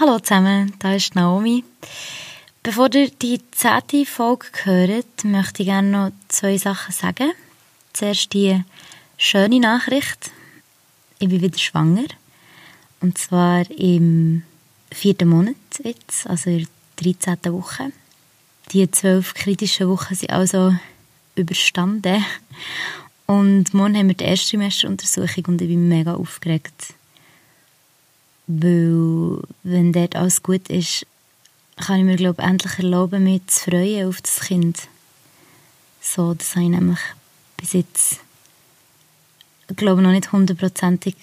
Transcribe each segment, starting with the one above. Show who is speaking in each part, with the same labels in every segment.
Speaker 1: Hallo zusammen, da ist Naomi. Bevor ihr die zehnte Folge hört, möchte ich gerne noch zwei Sachen sagen. Zuerst die schöne Nachricht. Ich bin wieder schwanger. Und zwar im vierten Monat jetzt, also in der 13. Woche. Die zwölf kritischen Wochen sind also überstanden. Und morgen haben wir die erste Semesteruntersuchung und ich bin mega aufgeregt. Weil, wenn dort alles gut ist, kann ich mir, glaube ich, endlich erlauben, mich zu freuen auf das Kind. So, das habe ich nämlich bis jetzt, ich glaube noch nicht hundertprozentig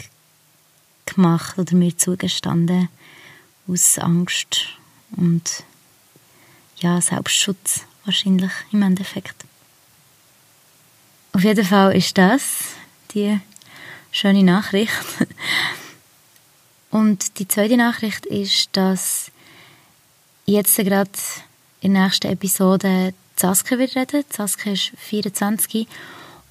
Speaker 1: gemacht oder mir zugestanden. Aus Angst und ja, Selbstschutz wahrscheinlich im Endeffekt. Auf jeden Fall ist das die schöne Nachricht. Und die zweite Nachricht ist, dass jetzt gerade in der nächsten Episode Saskia wird reden. Saskia ist 24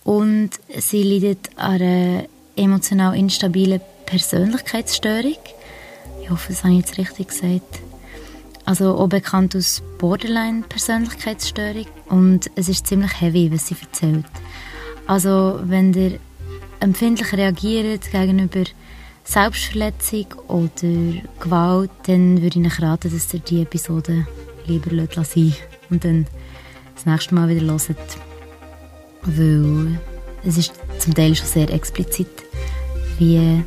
Speaker 1: und sie leidet an einer emotional instabilen Persönlichkeitsstörung. Ich hoffe, das habe ich jetzt richtig gesagt. Also auch bekannt als Borderline-Persönlichkeitsstörung. Und es ist ziemlich heavy, was sie erzählt. Also wenn ihr empfindlich reagiert gegenüber Selbstverletzung oder Gewalt, dann würde ich euch raten, dass ihr die Episode lieber sein und dann das nächste Mal wieder hört. Weil es ist zum Teil schon sehr explizit, wie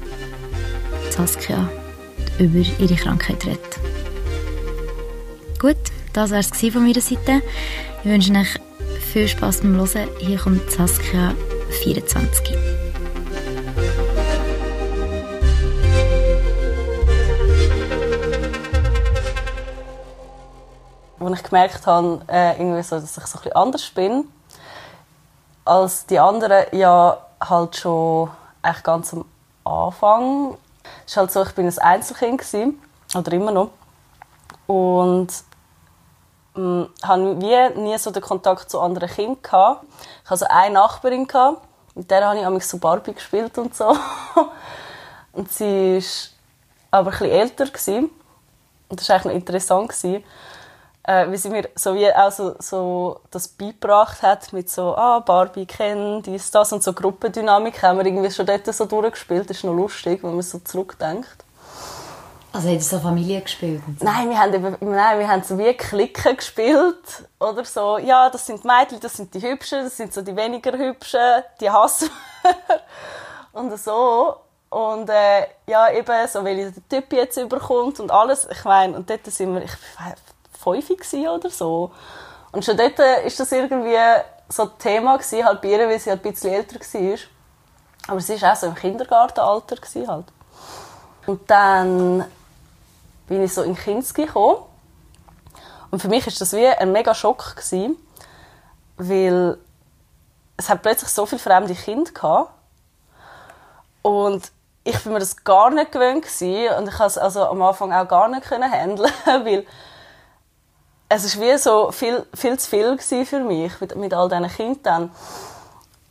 Speaker 1: Saskia über ihre Krankheit redet. Gut, das war es von meiner Seite. Ich wünsche euch viel Spass beim Hören. Hier kommt Saskia 24.
Speaker 2: ich gemerkt habe, äh, irgendwie so, dass ich so ein anders bin als die anderen, ja halt schon echt ganz am Anfang. Es ist halt so, ich bin ein Einzelkind gewesen, oder immer noch und ähm, hatte wie nie so den Kontakt zu anderen Kindern gehabt. Ich hatte so eine Nachbarin gehabt, mit der habe ich mich so Barbie gespielt und so. und sie war aber ein bisschen älter gewesen. und das war eigentlich interessant gewesen äh, wie sie mir so wie auch so, so das beigebracht hat mit so ah Barbie kennen dies das und so Gruppendynamik haben wir irgendwie schon dort so durchgespielt das ist noch lustig wenn man so zurückdenkt
Speaker 1: also hat so Familie gespielt?
Speaker 2: So? Nein, wir haben, eben, nein, wir haben so wie Klicken gespielt. Oder so, ja, das sind die Mädchen, das sind die Hübschen, das sind so die weniger Hübschen, die hassen Und so. Und äh, ja, eben, so weil der Typ jetzt überkommt und alles. Ich meine, und dort sind wir, ich fünf oder so. Und schon dort war das irgendwie so ein Thema gewesen, halt bei ihr, weil sie halt ein bisschen älter war. Aber sie war auch so im Kindergartenalter halt. Und dann bin ich so in Kinski gekommen. Und für mich war das wie ein mega Schock gewesen, weil es hat plötzlich so viele fremde Kinder gehabt. Und ich bin mir das gar nicht gewöhnt gewesen. und ich konnte es also am Anfang auch gar nicht handeln, weil es war wie so viel, viel zu viel für mich mit, mit all diesen Kindern.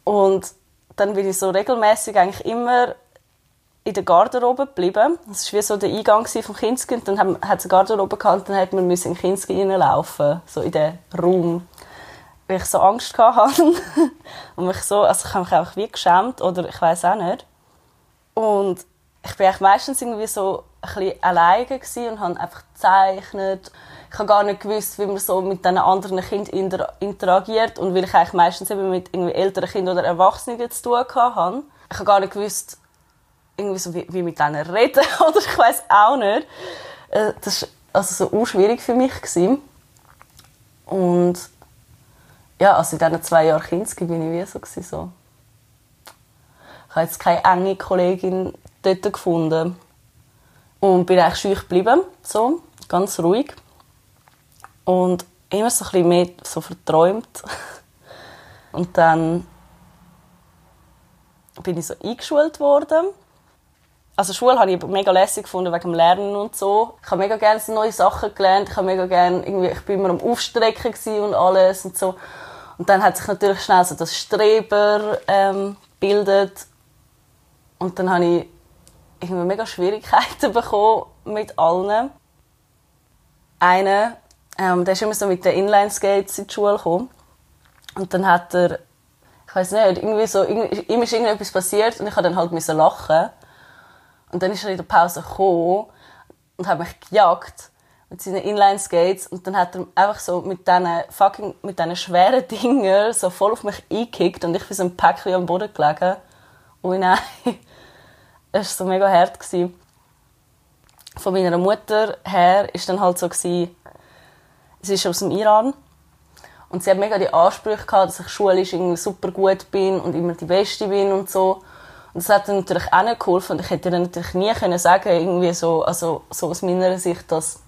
Speaker 2: Und dann bin ich so regelmäßig eigentlich immer in der Garderobe geblieben. Das war wie so der Eingang vom Kindskind. Dann hat es eine Garderobe gehabt, dann hat man in den Kindskind reinlaufen, so in den Raum. Weil ich so Angst hatte. und mich so, also ich habe mich einfach wie geschämt, oder ich weiß auch nicht. Und ich bin meistens irgendwie so ein bisschen alleine und habe einfach gezeichnet ich habe gar nicht gewusst, wie man so mit diesen anderen Kindern interagiert und weil ich eigentlich meistens eben mit irgendwie älteren Kindern oder Erwachsenen zu tun hatte, ich habe gar nicht gewusst, irgendwie so wie, wie mit denen reden oder ich weiß auch nicht. Äh, das war also so schwierig für mich gewesen. und ja, also in diesen zwei Jahren Kinski bin ich wie so, gewesen, so. Ich habe jetzt keine enge Kollegin dort gefunden und bin eigentlich schüch geblieben, so ganz ruhig und immer so ein bisschen mehr so verträumt. Und dann bin ich so eingeschult worden. Also Schule habe ich mega lässig gefunden wegen dem Lernen und so. Ich habe mega gerne neue Sachen gelernt. Ich habe mega gerne irgendwie, ich bin immer am Aufstrecken und alles und so. Und dann hat sich natürlich schnell so das Streber ähm, bildet. Und dann habe ich irgendwie mega Schwierigkeiten bekommen mit allen. einen, ähm, der ist immer so mit den Inline-Skates in die Schule gekommen. Und dann hat er, ich weiß nicht, irgendwie so, irgendwie, ihm ist irgendetwas passiert und ich habe dann halt müssen lachen. Und dann ist er in der Pause gekommen und hat mich gejagt mit seinen Inline-Skates und dann hat er einfach so mit diesen fucking, mit diesen schweren Dingen so voll auf mich eingekickt und ich bin so ein Päckchen am Boden gelegen. Ui nein. Es war so mega hart. Gewesen. Von meiner Mutter her war dann halt so, gewesen, sie ist aus dem Iran und sie hat mega die Ansprüche gehabt, dass ich schulisch irgendwie super gut bin und immer die Beste bin und so. Und das hat dann natürlich auch nicht geholfen. Und ich hätte dann natürlich nie können sagen, irgendwie so, also, so aus meiner Sicht, dass,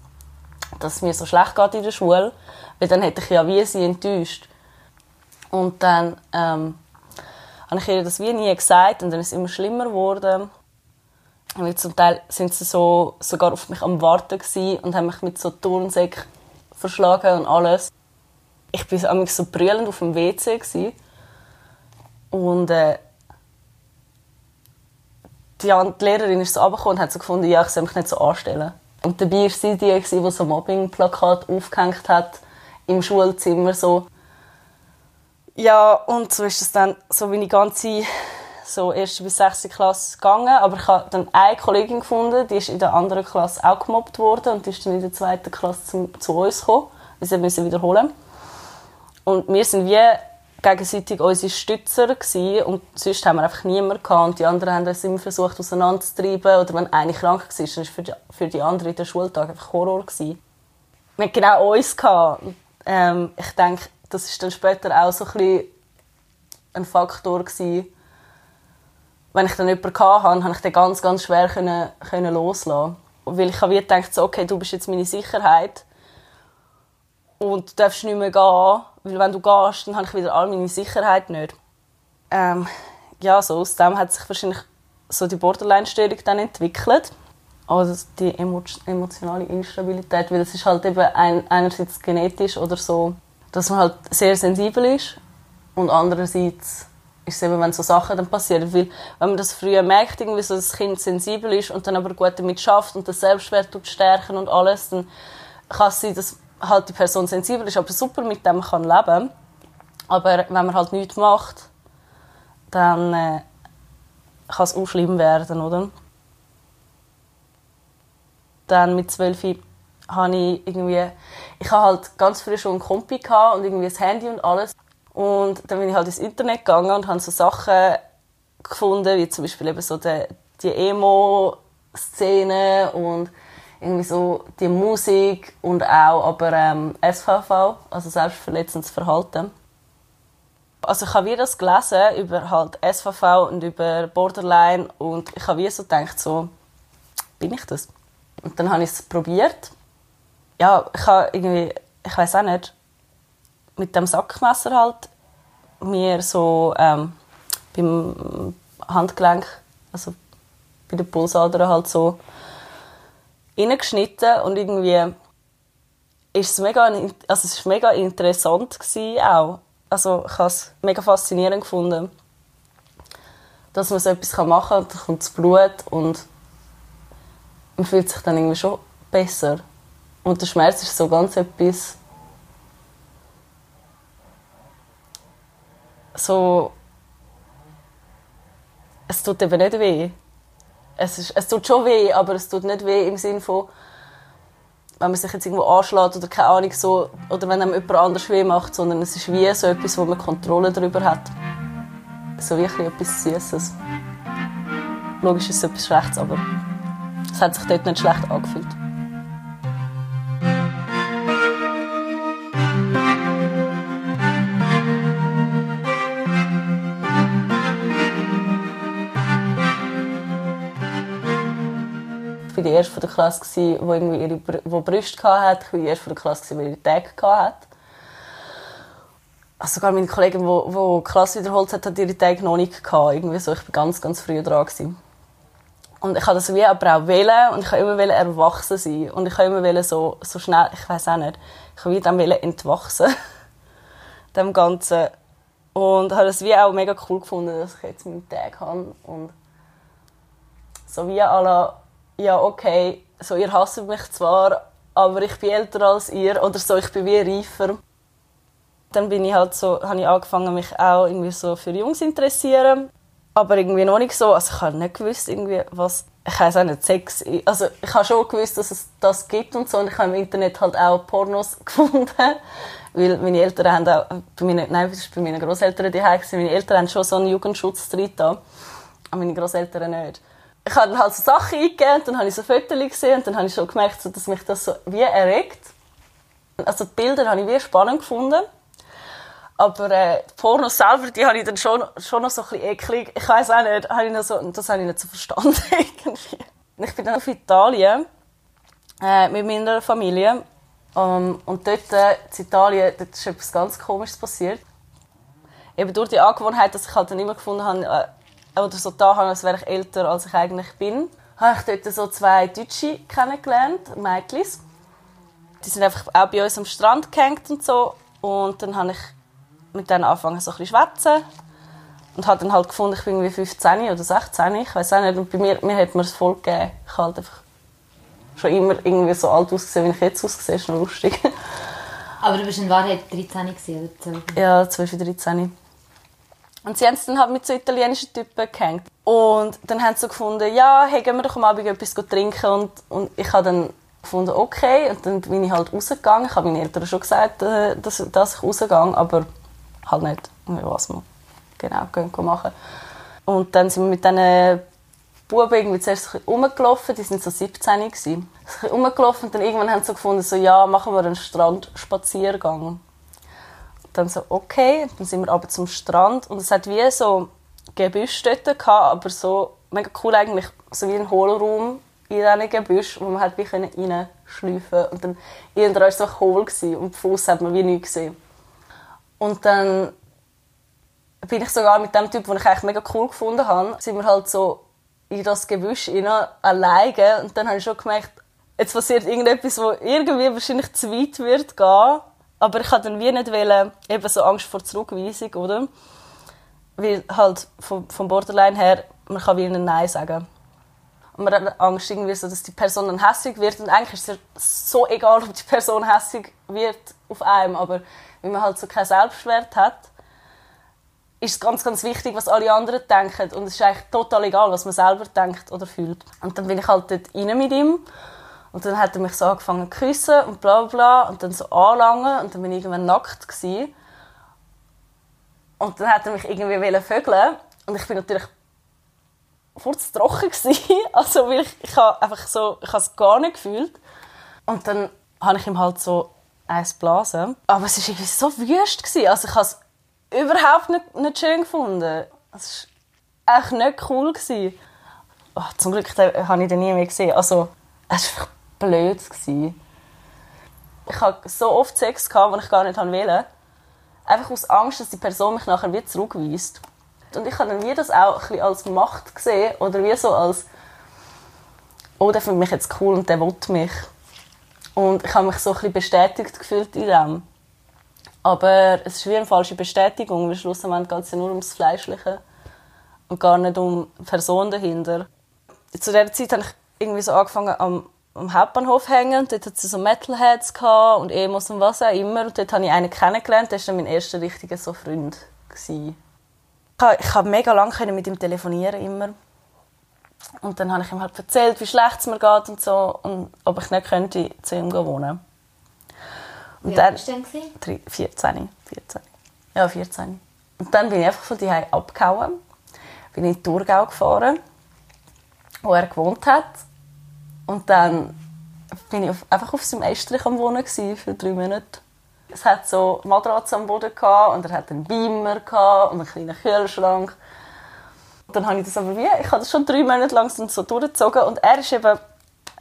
Speaker 2: dass es mir so schlecht geht in der Schule. Weil dann hätte ich ja wie sie enttäuscht. Und dann, ähm, habe ich ihr das wie nie gesagt und dann ist es immer schlimmer geworden. Und zum Teil sind sie so, sogar auf mich am Warten und haben mich mit so Turnsäcken verschlagen und alles. Ich war so brüllend auf dem WC. Gewesen. Und äh, die, die Lehrerin ist so runtergekommen und hat so gefunden, ja, ich soll mich nicht so anstellen. Und dabei war sie die, die so Mobbing-Plakat aufgehängt hat im Schulzimmer. So. Ja, und so ist es dann so die ganze so erste bis sechste Klasse gegangen. Aber ich habe dann eine Kollegin gefunden, die ist in der anderen Klasse auch gemobbt worden und die ist dann in der zweiten Klasse zu, zu uns gekommen. Wir mussten wiederholen. Und wir sind wie gegenseitig unsere Stützer gewesen, und sonst haben wir einfach niemanden gehabt. Und die anderen haben uns immer versucht auseinanderzutreiben. Oder wenn eine krank war, dann war für die, für die anderen in der Schultag einfach Horror. Gewesen. Wir hatten genau uns. Ähm, ich denke, das ist dann später auch so ein, bisschen ein Faktor gewesen. Wenn ich dann jemanden hatte, konnte ich den ganz, ganz schwer können, können loslassen. Weil ich habe gedacht, so, okay, du bist jetzt meine Sicherheit und du darfst nicht mehr gehen, weil wenn du gehst, dann habe ich wieder all meine Sicherheit nicht. Ähm, ja, so aus dem hat sich wahrscheinlich so die Borderline-Störung dann entwickelt. Also die emotionale Instabilität, weil es ist halt eben ein, einerseits genetisch oder so, dass man halt sehr sensibel ist und andererseits ist es eben, wenn so Sachen dann passieren, weil wenn man das früher merkt, irgendwie so, dass das Kind sensibel ist und dann aber gut damit schafft und das Selbstwert stärken und alles, dann kann es sein, dass halt die Person sensibel ist, aber super mit dem kann leben. Aber wenn man halt nichts macht, dann äh, kann es auch schlimm werden, oder? Dann mit zwölf habe ich irgendwie, ich hatte halt ganz früh schon einen Kompi und irgendwie ein Handy und alles. Und dann bin ich halt ins Internet gegangen und habe so Sachen gefunden, wie zum Beispiel eben so die, die Emo-Szene und irgendwie so die Musik und auch aber ähm, SVV, also selbstverletzendes Verhalten. Also ich habe wie das gelesen über halt SVV und über Borderline und ich habe wie so gedacht, so, bin ich das? Und dann habe ich es probiert. Ja, ich habe irgendwie, ich weiß auch nicht, mit dem Sackmesser halt mir so ähm, beim Handgelenk, also bei der Pulsader halt so reingeschnitten und irgendwie ist es mega, also es ist mega interessant gewesen auch. Also ich habe es mega faszinierend gefunden, dass man so etwas machen kann und dann kommt das Blut und man fühlt sich dann irgendwie schon besser. Und der Schmerz ist so ganz etwas so es tut eben nicht weh es, ist, es tut schon weh, aber es tut nicht weh im Sinne von, wenn man sich jetzt irgendwo anschlägt oder keine Ahnung so, oder wenn einem jemand anders weh macht, sondern es ist wie so etwas, wo man Kontrolle darüber hat. So wirklich etwas Süßes. Logisch ist es etwas Schlechtes, aber es hat sich dort nicht schlecht angefühlt. Erste von der Klasse, die irgendwie ihre wo Brüste hatte. Ich war die erste von der Klasse, die ihre Tage hatte. Also sogar meine Kollegin, die, die Klasse wiederholt hat, hat ihre Tage noch nicht gehabt. Irgendwie so. Ich war ganz, ganz früh dran. Gewesen. Und ich habe das wie aber auch wählen und ich habe immer erwachsen sein und ich habe immer so, so schnell, ich weiß auch nicht, ich habe dem entwachsen, dem Ganzen und habe es wie auch mega cool gefunden, dass ich jetzt meinen Tag habe und so wie alle ja, okay, so, ihr hasst mich zwar, aber ich bin älter als ihr oder so, ich bin wie reifer. Dann bin ich halt so, habe ich angefangen, mich auch irgendwie so für Jungs zu interessieren. Aber irgendwie noch nicht so, also ich habe nicht gewusst, irgendwie, was, ich weiß auch nicht, Sex, also ich habe schon gewusst, dass es das gibt und so und ich habe im Internet halt auch Pornos gefunden, weil meine Eltern haben auch, bei meinen, nein, das war bei meinen Großeltern die meine Eltern haben schon so einen Jugendschutz drin aber meine Großeltern nicht ich habe halt so Sachen eingegeben, dann habe ich so Fotos gesehen und dann habe ich schon gemerkt, dass mich das so wie erregt. Also die Bilder habe ich wie spannend gefunden. Aber äh, die Pornos selber, die habe ich dann schon, schon noch so ein bisschen eklig. Ich weiß auch nicht, habe ich noch so, das habe ich nicht so verstanden irgendwie. Ich bin dann auf Italien äh, mit meiner Familie. Um, und dort äh, in Italien, dort ist etwas ganz Komisches passiert. Eben durch die Angewohnheit, dass ich halt dann immer gefunden habe, äh, oder so da habe, als wäre ich älter, als ich eigentlich bin, habe ich dort so zwei Deutsche kennengelernt, Mädchen. Die sind einfach auch bei uns am Strand gehängt und so. Und dann habe ich mit denen angefangen, so ein bisschen schwätzen. Und habe dann halt gefunden, ich bin irgendwie 15 oder 16, ich weiß auch nicht. Und bei mir, mir hat man es voll gegeben. Ich halt einfach schon immer irgendwie so alt ausgesehen, wie ich jetzt aussehe. Das ist noch lustig.
Speaker 1: Aber du bist in Wahrheit 13 oder 12?
Speaker 2: Ja, 12, 13. Und sie haben es dann halt mit so italienischen Typen gehängt. Und dann haben sie gefunden, ja, hey, gehen wir doch am Abend etwas trinken. Und, und ich habe dann gefunden, okay. Und dann bin ich halt rausgegangen. Ich habe meinen Eltern schon gesagt, äh, dass, dass ich rausgehe, aber halt nicht, was wir genau gehen machen. Und dann sind wir mit diesen Buben irgendwie zuerst rumgelaufen, die sind so 17 gewesen. Rumgelaufen und dann irgendwann haben sie gefunden, so, ja, machen wir einen Strandspaziergang dann so, okay, dann sind wir aber zum Strand. Und es hat wie so Gebüsch dort gehabt, aber so mega cool eigentlich, so wie ein Hohlraum in diesen Gebüsch, wo man halt wie reinschleifen und dann irgendwann war es so hohl und Fuß hat man wie nichts gesehen. Und dann bin ich sogar mit dem Typ, den ich eigentlich mega cool gefunden habe, sind wir halt so in das Gebüsch rein, alleine. Und dann habe ich schon gemerkt, jetzt passiert irgendetwas, wo irgendwie wahrscheinlich zu weit wird gehen aber ich hatte dann wie nicht wollen, eben so Angst vor Zurückweisung, oder? Weil halt vom, vom Borderline her, man kann wie ein Nein sagen. Und man hat Angst, irgendwie so, dass die Person dann hässlich wird. Und eigentlich ist es so egal, ob die Person hässlich wird auf einem. Aber wenn man halt so keinen Selbstwert hat, ist es ganz, ganz wichtig, was alle anderen denken. Und es ist eigentlich total egal, was man selber denkt oder fühlt. Und dann bin ich halt dort rein mit ihm. Und dann hat er mich so angefangen zu küssen und bla bla und dann so anlangen und dann bin ich irgendwann nackt gewesen. Und dann hat er mich irgendwie vögeln und ich bin natürlich kurz trocken gewesen. also ich, ich habe einfach so, ich habe es gar nicht gefühlt. Und dann habe ich ihm halt so eins blasen. Aber es war irgendwie so wüst gewesen. also ich habe es überhaupt nicht, nicht schön gefunden. Es war echt nicht cool gewesen. Oh, zum Glück habe ich den nie mehr gesehen. Also es war blöd. Gewesen. Ich hatte so oft Sex, den ich gar nicht wollte. Einfach aus Angst, dass die Person mich nachher wieder zurückweist. Und ich habe dann wie das auch ein als Macht gesehen oder wie so als «Oh, der findet mich jetzt cool und der will mich». Und ich habe mich so ein bestätigt gefühlt in dem. Aber es ist wie eine falsche Bestätigung, weil schlussendlich geht es ja nur ums Fleischliche und gar nicht um die Person dahinter. Zu dieser Zeit habe ich irgendwie so angefangen, am am Hauptbahnhof hängen. Dort hat es so Metalheads und Emos und was auch immer. Und dort habe ich einen kennengelernt. Der war mein erster richtiger so Freund. Gewesen. Ich habe mega lange mit ihm telefonieren immer. Und dann habe ich ihm halt erzählt, wie schlecht es mir geht und so. Und ob ich nicht könnte zu ihm wohnen
Speaker 1: und Wie alt dann?
Speaker 2: 14. 14. Ja, 14. Und dann bin ich einfach von daheim abgehauen. Bin in Thurgau gefahren, wo er gewohnt hat. Und dann bin ich auf, einfach auf seinem Estrich am Wohnen für drei Monate. Es hat so Matratzen am Boden gehabt, und er hat einen Beamer gehabt und einen kleinen Kühlschrank. Und dann habe ich das aber wie, ich habe das schon drei Monate lang so durchgezogen und er ist eben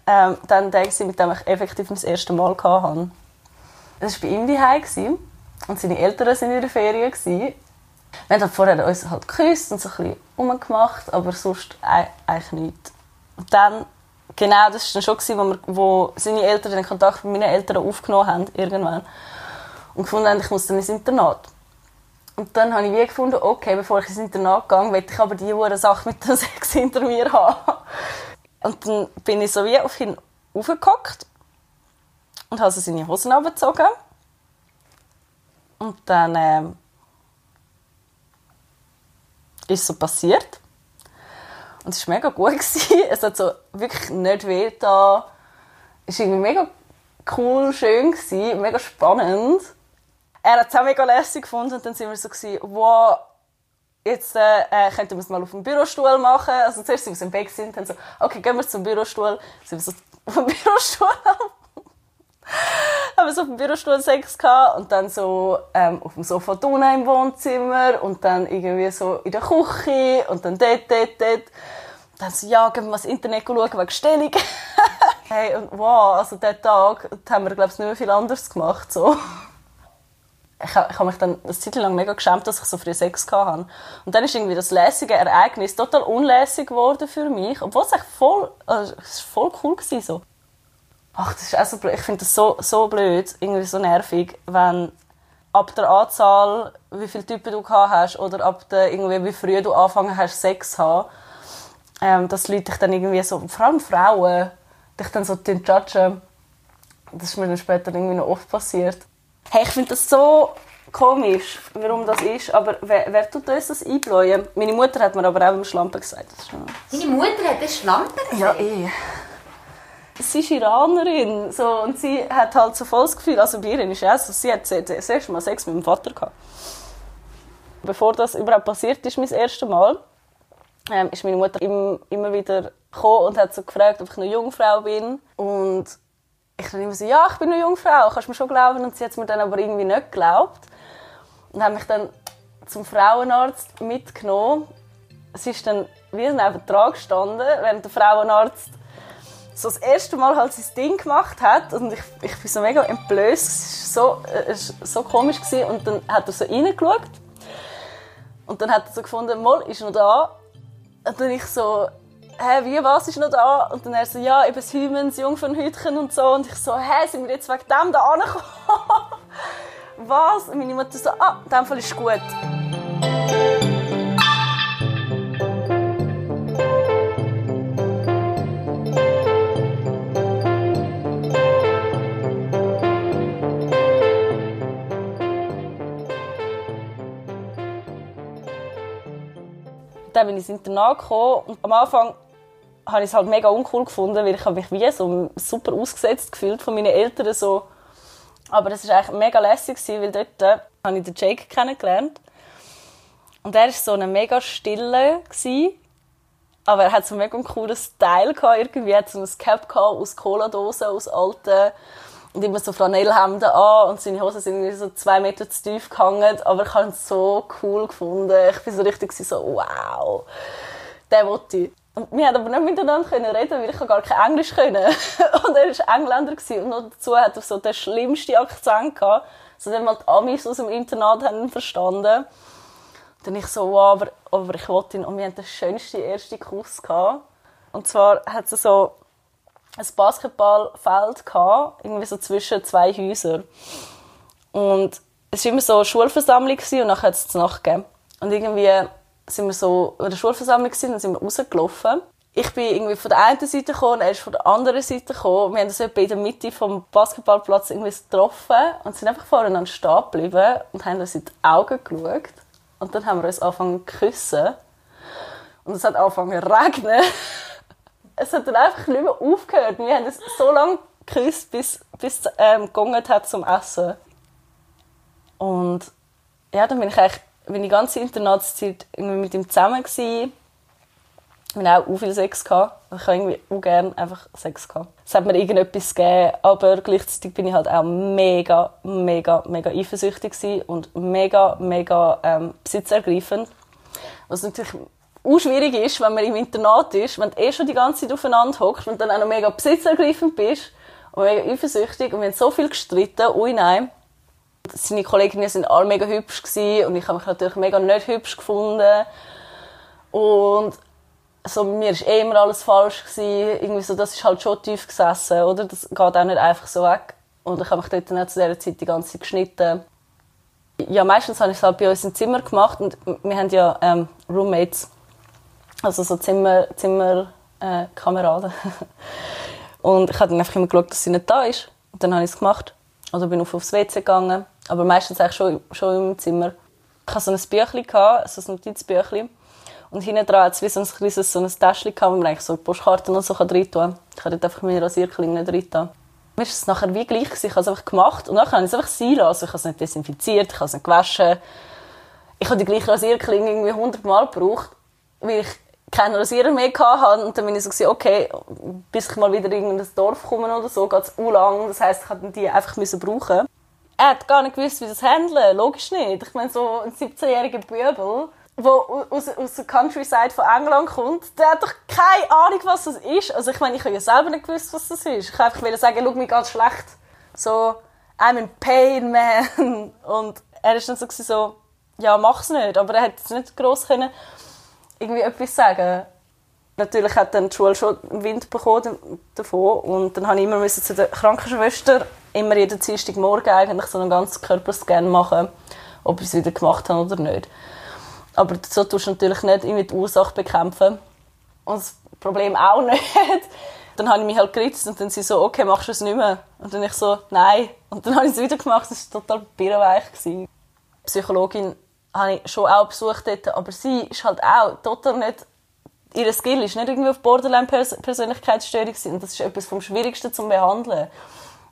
Speaker 2: ähm, dann der, mit dem ich effektiv das erste Mal hatte. Das war bei ihm daheim und seine Eltern waren in der Ferien. Wir haben vorher uns halt geküsst und so ein bisschen rumgemacht, aber sonst eigentlich nichts. Und dann genau, das war dann schon, gewesen, wo, wir, wo seine Eltern den Kontakt mit meinen Eltern aufgenommen haben, irgendwann. Und gefunden haben, ich muss dann ins Internat. Und dann habe ich wie gefunden, okay, bevor ich ins Internat gehe, will ich aber die Sache mit dem Sex hinter mir haben. Und dann bin ich so wie auf ihn aufgehockt und habe seine Hosen abgezogen. Und dann äh, ist so passiert. Und es war mega gut. Es hat so wirklich nicht weh da. Es war irgendwie mega cool, schön, mega spannend. Er hat es auch mega lässig gefunden und dann sind wir so, gewesen, wow, jetzt äh, äh könnten wir es mal auf dem Bürostuhl machen. Also zuerst sind wir im Bett sind, dann so, okay, gehen wir zum Bürostuhl. Sind wir so auf dem Bürostuhl haben wir so auf dem Bürostuhl Sex gehabt und dann so ähm, auf dem Sofa drinnen im Wohnzimmer und dann irgendwie so in der Küche und dann dort, dort, dort. Und dann so, ja, gehen wir mal das Internet schauen wegen Stellung. hey, und wow, also diesen Tag haben wir, glaube ich, nicht mehr viel anderes gemacht, so. Ich, ich habe mich dann eine Zeit lang mega geschämt, dass ich so früh Sex hatte. Und dann ist irgendwie das lässige Ereignis total unlässig geworden für mich, obwohl es echt voll, also, es voll cool war, so. Ach, das ist auch so blöd. Ich finde das so, so blöd, irgendwie so nervig, wenn ab der Anzahl, wie viele Typen du gehabt hast, oder ab der, irgendwie, wie früh du angefangen hast, Sex zu haben, ähm, dass Leute dich dann irgendwie so, vor allem Frauen, dich dann so judgen. Das ist mir dann später irgendwie noch oft passiert. Hey, ich finde das so komisch, warum das ist, aber wer, wer tut uns das einbläuen? Meine Mutter hat mir aber auch im Schlampen gesagt.
Speaker 1: Deine Mutter hat das Schlampen gesagt?
Speaker 2: Ja, eh sie ist Iranerin so, und sie hat halt so voll das Gefühl, also bei ihr ist es so, sie hat das erste Mal Sex mit meinem Vater gehabt. Bevor das überhaupt passiert ist, mein erstes Mal, ähm, ist meine Mutter immer wieder gekommen und hat so gefragt, ob ich eine Jungfrau bin und ich dann immer so, ja, ich bin eine Jungfrau, kannst du mir schon glauben? Und sie hat es mir dann aber irgendwie nicht geglaubt und hat mich dann zum Frauenarzt mitgenommen. Sie ist dann wie neben dran gestanden, während der Frauenarzt so das erste Mal halt sein Ding gemacht hat und ich, ich bin so mega entblößt, es war so, äh, so komisch gewesen. und dann hat er so reingeschaut und dann hat er so gefunden, Moll ist noch da und dann ich so, hä, wie, was ist noch da? Und dann er so, ja, eben das Hymen, das Jungfernhütchen und so und ich so, hä, sind wir jetzt wegen dem da angekommen? was? Und meine Mutter so, ah, in dem Fall ist gut. Dann bin ich ins Internat und am Anfang habe ich es halt mega uncool gefunden, weil ich habe mich wie so super ausgesetzt gefühlt von meinen Eltern so. Aber es war eigentlich mega lässig, weil dort äh, habe ich den Jake kennengelernt. Und er war so eine mega stille, aber er hat so einen mega coolen Style gehabt, irgendwie. Er hat so ein Cap aus Cola-Dosen, aus alten und immer so Flanellhemden an und seine Hosen sind irgendwie so zwei Meter zu tief gehangen, aber ich habe ihn so cool gefunden. Ich bin so richtig so, wow, der wollte ich. Und wir haben aber nicht miteinander reden weil ich gar kein Englisch können. und er war Engländer und noch dazu hat er so den schlimmsten Akzent gehabt, so dass mal die Amis aus dem Internat haben verstanden. Und dann ich so, wow, aber, aber ich wollte ihn und wir hatten den schönsten ersten Kuss gehabt. Und zwar hat es so ein Basketballfeld gehabt, irgendwie so zwischen zwei Häusern. Und es war immer so eine Schulversammlung und nachher hat es Nacht gegeben. Und irgendwie sind wir so in der Schulversammlung und dann sind wir rausgelaufen. Ich bin irgendwie von der einen Seite gekommen, er ist von der anderen Seite gekommen. Wir haben uns etwa in der Mitte vom Basketballplatz irgendwie getroffen und sind einfach voreinander stehen geblieben und haben uns in die Augen geschaut. Und dann haben wir uns angefangen zu küssen. Und es hat angefangen zu regnen es hat dann einfach nicht mehr aufgehört. Wir haben es so lange geküsst, bis, bis es ähm, gegangen hat zum Essen. Und ja, dann bin ich eigentlich die ganze Internatszeit mit ihm zusammen gewesen. Wir haben auch viel Sex gehabt. Ich habe irgendwie auch gerne einfach Sex. Es hat mir irgendetwas gegeben, aber gleichzeitig bin ich halt auch mega, mega, mega eifersüchtig und mega, mega ähm, besitzergreifend. Was natürlich auch schwierig ist, wenn man im Internat ist, wenn du eh schon die ganze Zeit aufeinander hockst und dann auch noch mega besitzergreifend bist und mega eifersüchtig und wir haben so viel gestritten, ui nein. Seine Kolleginnen sind alle mega hübsch gewesen, und ich habe mich natürlich mega nicht hübsch gefunden. Und so, mir war eh immer alles falsch. Gewesen. Irgendwie so, das ist halt schon tief gesessen, oder? Das geht auch nicht einfach so weg. Und ich habe mich dort dann zu dieser Zeit die ganze Zeit geschnitten. Ja, meistens habe ich es halt bei uns im Zimmer gemacht und wir haben ja ähm, Roommates. Also so Zimmer, Zimmerkameraden. Äh, und ich habe dann einfach immer geschaut, dass sie nicht da ist. Und dann habe ich es gemacht. Oder bin auf aufs WC gegangen. Aber meistens eigentlich schon, schon im Zimmer. Ich hatte so ein Büchlein, so ein Notizbüchlein. Und hinten dran hat es wie so ein kleines so ein Täschchen wo man eigentlich so Postkarten und so rein tun kann. Ich habe dort einfach meine Rasierklinge rein Mir ist es nachher wie gleich gewesen. Ich habe es einfach gemacht und dann habe ich es einfach sein lassen. Ich habe es nicht desinfiziert, ich habe es nicht gewaschen. Ich habe die gleiche Rasierklinge irgendwie hundertmal gebraucht, weil ich keinen Rasierer mehr hatte. Und dann bin ich so, okay, bis ich mal wieder in ein Dorf komme oder so, geht es lang. Das heisst, ich musste die einfach müssen brauchen. Er hat gar nicht gewusst, wie das handeln. Logisch nicht. Ich meine, so ein 17-jähriger Bübel, der aus, aus der Countryside von England kommt, der hat doch keine Ahnung, was das ist. Also ich meine, ich habe ja selber nicht gewusst, was das ist. Ich wollte einfach sagen, schau, mir ganz schlecht. So, I'm in pain, man. Und er ist dann so, so ja, mach's nicht. Aber er hat es nicht gross können irgendwie etwas sagen. Natürlich hat dann die Schule schon Wind bekommen davon und dann habe ich immer zu der Krankenschwester immer jeden Dienstagmorgen eigentlich so einen ganzen Körperscan machen, ob ich es wieder gemacht habe oder nicht. Aber so tust du natürlich nicht irgendwie die Ursache bekämpfen. Und das Problem auch nicht. Dann habe ich mich halt geritzt und dann sie so, okay, machst du es nicht mehr? Und dann ich so, nein. Und dann habe ich es wieder gemacht, das war total birrenweich. Die Psychologin habe ich schon auch besucht dort, aber sie ist halt auch total nicht ihr Skill ist nicht irgendwie auf Borderline-Persönlichkeitsstörung und das ist etwas vom Schwierigsten zum behandeln.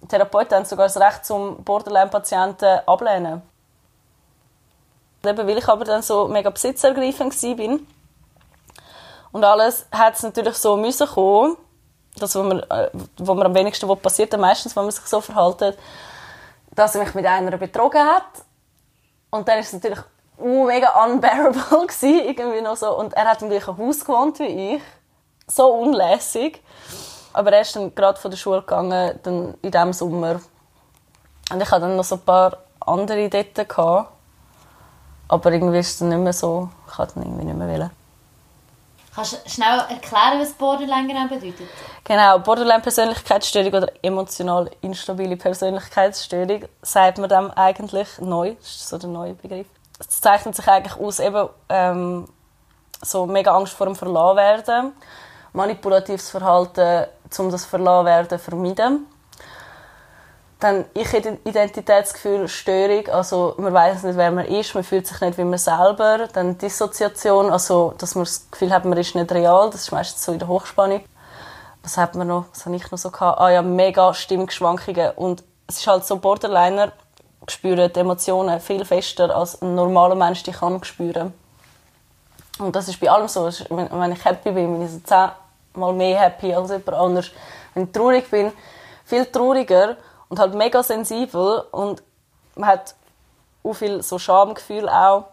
Speaker 2: Die Therapeuten haben sogar das Recht zum Borderline-Patienten ablehnen. Eben, weil ich aber dann so mega besitzergreifend bin und alles hat es natürlich so müssen kommen, das, was mir, äh, was mir am wenigsten passiert, meistens, wenn man sich so verhält, dass er mich mit einer betrogen hat. Und dann ist es natürlich mega unbearable gewesen, irgendwie noch so. Und er hat im gleichen Haus gewohnt wie ich. So unlässig. Aber er ist dann gerade von der Schule gegangen, dann in diesem Sommer. Und ich hatte dann noch so ein paar andere dort. Gehabt. Aber irgendwie ist es dann nicht mehr so. Ich hatte dann irgendwie nicht mehr wollen.
Speaker 1: Kannst du schnell erklären, was Borderline genau bedeutet?
Speaker 2: Genau, Borderline-Persönlichkeitsstörung oder emotional instabile Persönlichkeitsstörung sagt man dem eigentlich neu. Das ist so der neue Begriff es zeichnet sich eigentlich aus, eben, ähm, so mega Angst vor dem Verlassen manipulatives Verhalten, um das Verlassen zu vermeiden. Dann ich Identitätsgefühl, Störung, also man weiß nicht, wer man ist, man fühlt sich nicht wie man selber. Dann Dissoziation, also dass man das Gefühl hat, man ist nicht real, das ist meistens so in der Hochspannung. Was hat man noch, was habe ich noch so gehabt? Ah ja, mega Stimmgeschwankungen und es ist halt so Borderliner, spüren die Emotionen viel fester, als ein normaler Mensch die kann spüren. Und das ist bei allem so. Wenn ich happy bin, bin ich so zehnmal mehr happy als jemand anders. Wenn ich traurig bin, viel trauriger und halt mega sensibel und man hat auch viel so Schamgefühl auch.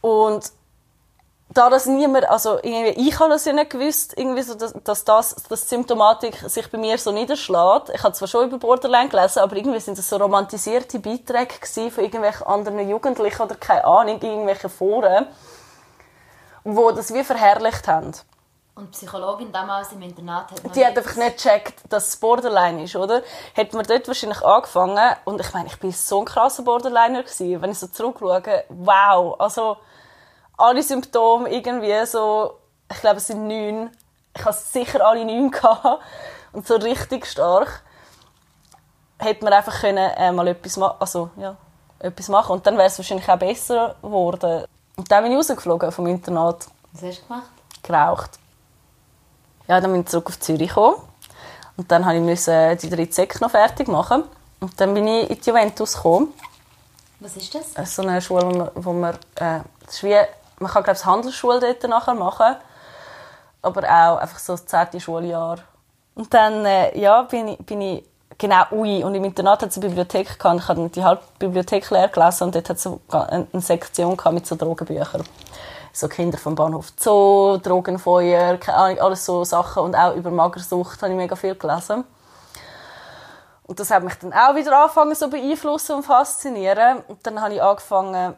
Speaker 2: Und da das niemand, also irgendwie, ich habe das ja nicht gewusst, irgendwie so, dass, dass das, dass die Symptomatik sich bei mir so niederschlägt. Ich habe zwar schon über Borderline gelesen, aber irgendwie sind das so romantisierte Beiträge von irgendwelchen anderen Jugendlichen oder keine Ahnung, irgendwelchen Foren, wo das wie verherrlicht haben.
Speaker 1: Und die Psychologin damals im Internat hat
Speaker 2: Die hat einfach nicht gecheckt, dass es Borderline ist, oder? Hätte man dort wahrscheinlich angefangen, und ich meine, ich bin so ein krasser Borderliner gewesen, wenn ich so zurückschaue, wow, also, alle Symptome irgendwie so, ich glaube es sind neun, ich habe sicher alle neun gehabt und so richtig stark, hätte man einfach können, äh, mal etwas, ma also, ja, etwas machen und dann wäre es wahrscheinlich auch besser geworden. Und dann bin ich rausgeflogen vom Internat.
Speaker 1: Was hast du gemacht?
Speaker 2: Geraucht. Ja, dann bin ich zurück auf Zürich gekommen. Und dann musste ich die drei Sek noch fertig machen. Und dann bin ich in die Juventus gekommen.
Speaker 1: Was ist das?
Speaker 2: Ist so eine Schule, wo man, wo man äh, das ist wie man kann glaube ich Handelsschule dort nachher machen, aber auch einfach so das zehnte Schuljahr. Und dann äh, ja, bin ich, bin ich genau ui und im Internat hat es eine Bibliothek gehabt. Ich habe die halbe Bibliothek leer gelesen und dort hat es so eine Sektion mit so Drogenbüchern. So Kinder vom Bahnhof Zoo, Drogenfeuer, keine Ahnung, alles so Sachen und auch über Magersucht habe ich mega viel gelesen. Und das hat mich dann auch wieder angefangen so beeinflussen und faszinieren. Und dann habe ich angefangen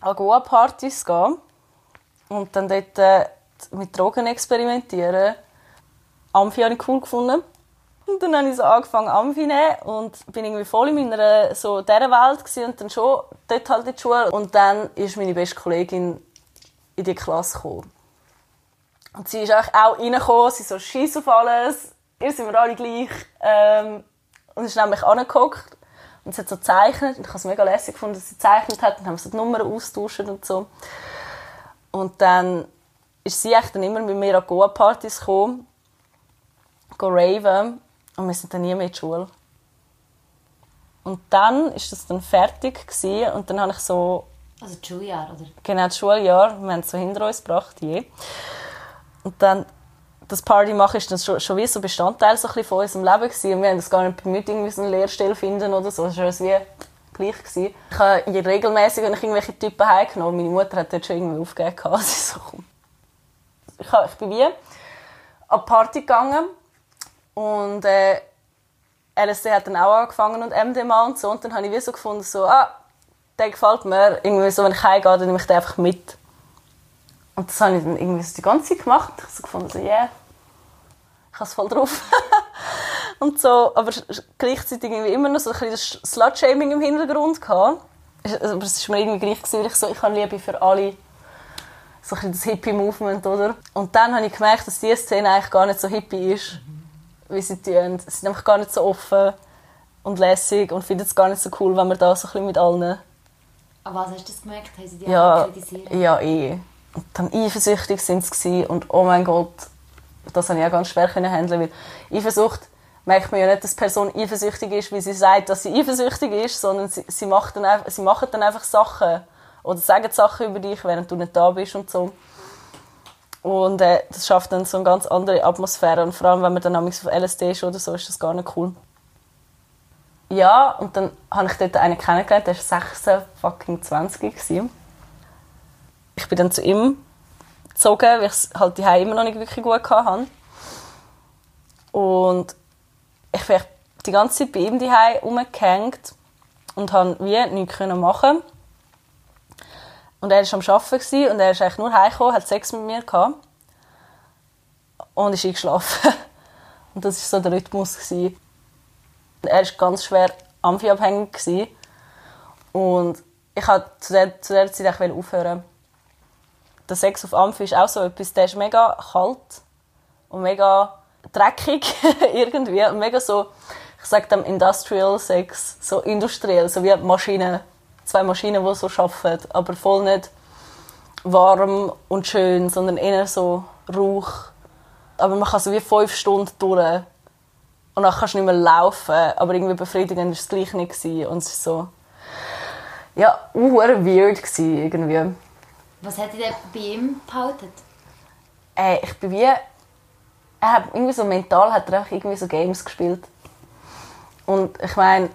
Speaker 2: an Goa-Partys gehen und dann dort äh, mit Drogen experimentieren. Amphi habe ich cool gefunden. Und dann habe ich so angefangen, Amphi nehmen und bin irgendwie voll in meiner, so dieser Welt gewesen und dann schon dort halt in die Schule. Und dann ist meine beste Kollegin in die Klasse gekommen. Und sie ist auch reingekommen, sie so scheiß auf alles. Ihr sind wir alle gleich. Ähm, und ist nämlich angeguckt und sie hat so gezeichnet. Und ich habe es mega lässig gefunden, dass sie gezeichnet hat. Und haben so die Nummern austauscht und so. Und dann ist sie echt dann immer mit mir an Goa-Partys gekommen, go raven. Und wir sind dann nie mehr in die Schule. Und dann ist das dann fertig gewesen, und dann habe ich so...
Speaker 1: Also das Schuljahr, oder?
Speaker 2: Genau, das Schuljahr. Wir haben es so hinter uns gebracht, je. Und dann das Party machen ist dann schon, schon wie so Bestandteil so ein von unserem Leben gewesen. Und wir haben das gar nicht bemüht, irgendwie so eine Lehrstelle finden oder so. Es war wie gleich. Gewesen. Ich habe regelmäßig, wenn ich irgendwelche Typen heimgenommen meine Mutter hat dort schon irgendwie aufgegeben. Also so. Ich, ich bin wie an die Party gegangen und äh, LSD hat dann auch angefangen und MDMA und so. Und dann habe ich wie so gefunden, so, ah, der gefällt mir. Irgendwie so, wenn ich heimgehe, dann nehme ich den einfach mit. Und das habe ich dann irgendwie so die ganze Zeit gemacht. Ich habe so gefunden, so, yeah, ich habe es voll drauf. und so, aber gleichzeitig irgendwie immer noch so ein bisschen das Slut-Shaming im Hintergrund gehabt. Aber es war mir irgendwie gleich, gewesen, ich so, ich habe Liebe für alle. So ein bisschen das Hippie-Movement, oder? Und dann habe ich gemerkt, dass diese Szene eigentlich gar nicht so hippie ist wie sie tun. Sie sind einfach gar nicht so offen und lässig und finden es gar nicht so cool, wenn man da so ein bisschen mit allen...
Speaker 1: Aber was hast du das gemerkt? Haben sie dich
Speaker 2: ja, kritisiert? Ja, eh. Und dann eifersüchtig sind sie und oh mein Gott, das habe ich auch ganz schwer handeln, weil Eifersucht merkt man ja nicht, dass die Person eifersüchtig ist, wie sie sagt, dass sie eifersüchtig ist, sondern sie, sie, macht dann einfach, sie machen dann einfach Sachen oder sagen Sachen über dich, während du nicht da bist und so. Und äh, das schafft dann so eine ganz andere Atmosphäre. Und vor allem, wenn man dann auf LSD ist oder so, ist das gar nicht cool. Ja, und dann habe ich dort einen kennengelernt, der war 26 gewesen. Ich bin dann zu ihm gezogen, weil ich es halt die immer noch nicht wirklich gut hatte. Und ich bin die ganze Zeit bei ihm die rumgehängt und konnte wie nichts machen. Und er war am Arbeiten und er ist eigentlich nur heimgekommen, hat Sex mit mir gehabt und ist eingeschlafen. Und das war so der Rhythmus. Gewesen. Er war ganz schwer amphiabhängig und ich wollte zu der Zeit auch aufhören. Der Sex auf Amphi ist auch so etwas, der ist mega kalt und mega dreckig irgendwie und mega so, ich sage dem Industrial Sex, so industriell, so wie Maschinen zwei Maschinen, die so arbeiten, aber voll nicht warm und schön, sondern eher so Rauch. Aber man kann so wie fünf Stunden durch und dann kannst du nicht mehr laufen, aber irgendwie befriedigend war es gleich nicht und es ist so ja, weird gewesen, irgendwie.
Speaker 1: Was hat dich bei ihm behalten?
Speaker 2: Äh, ich bin wie er hat irgendwie so mental hat er irgendwie so Games gespielt und ich meine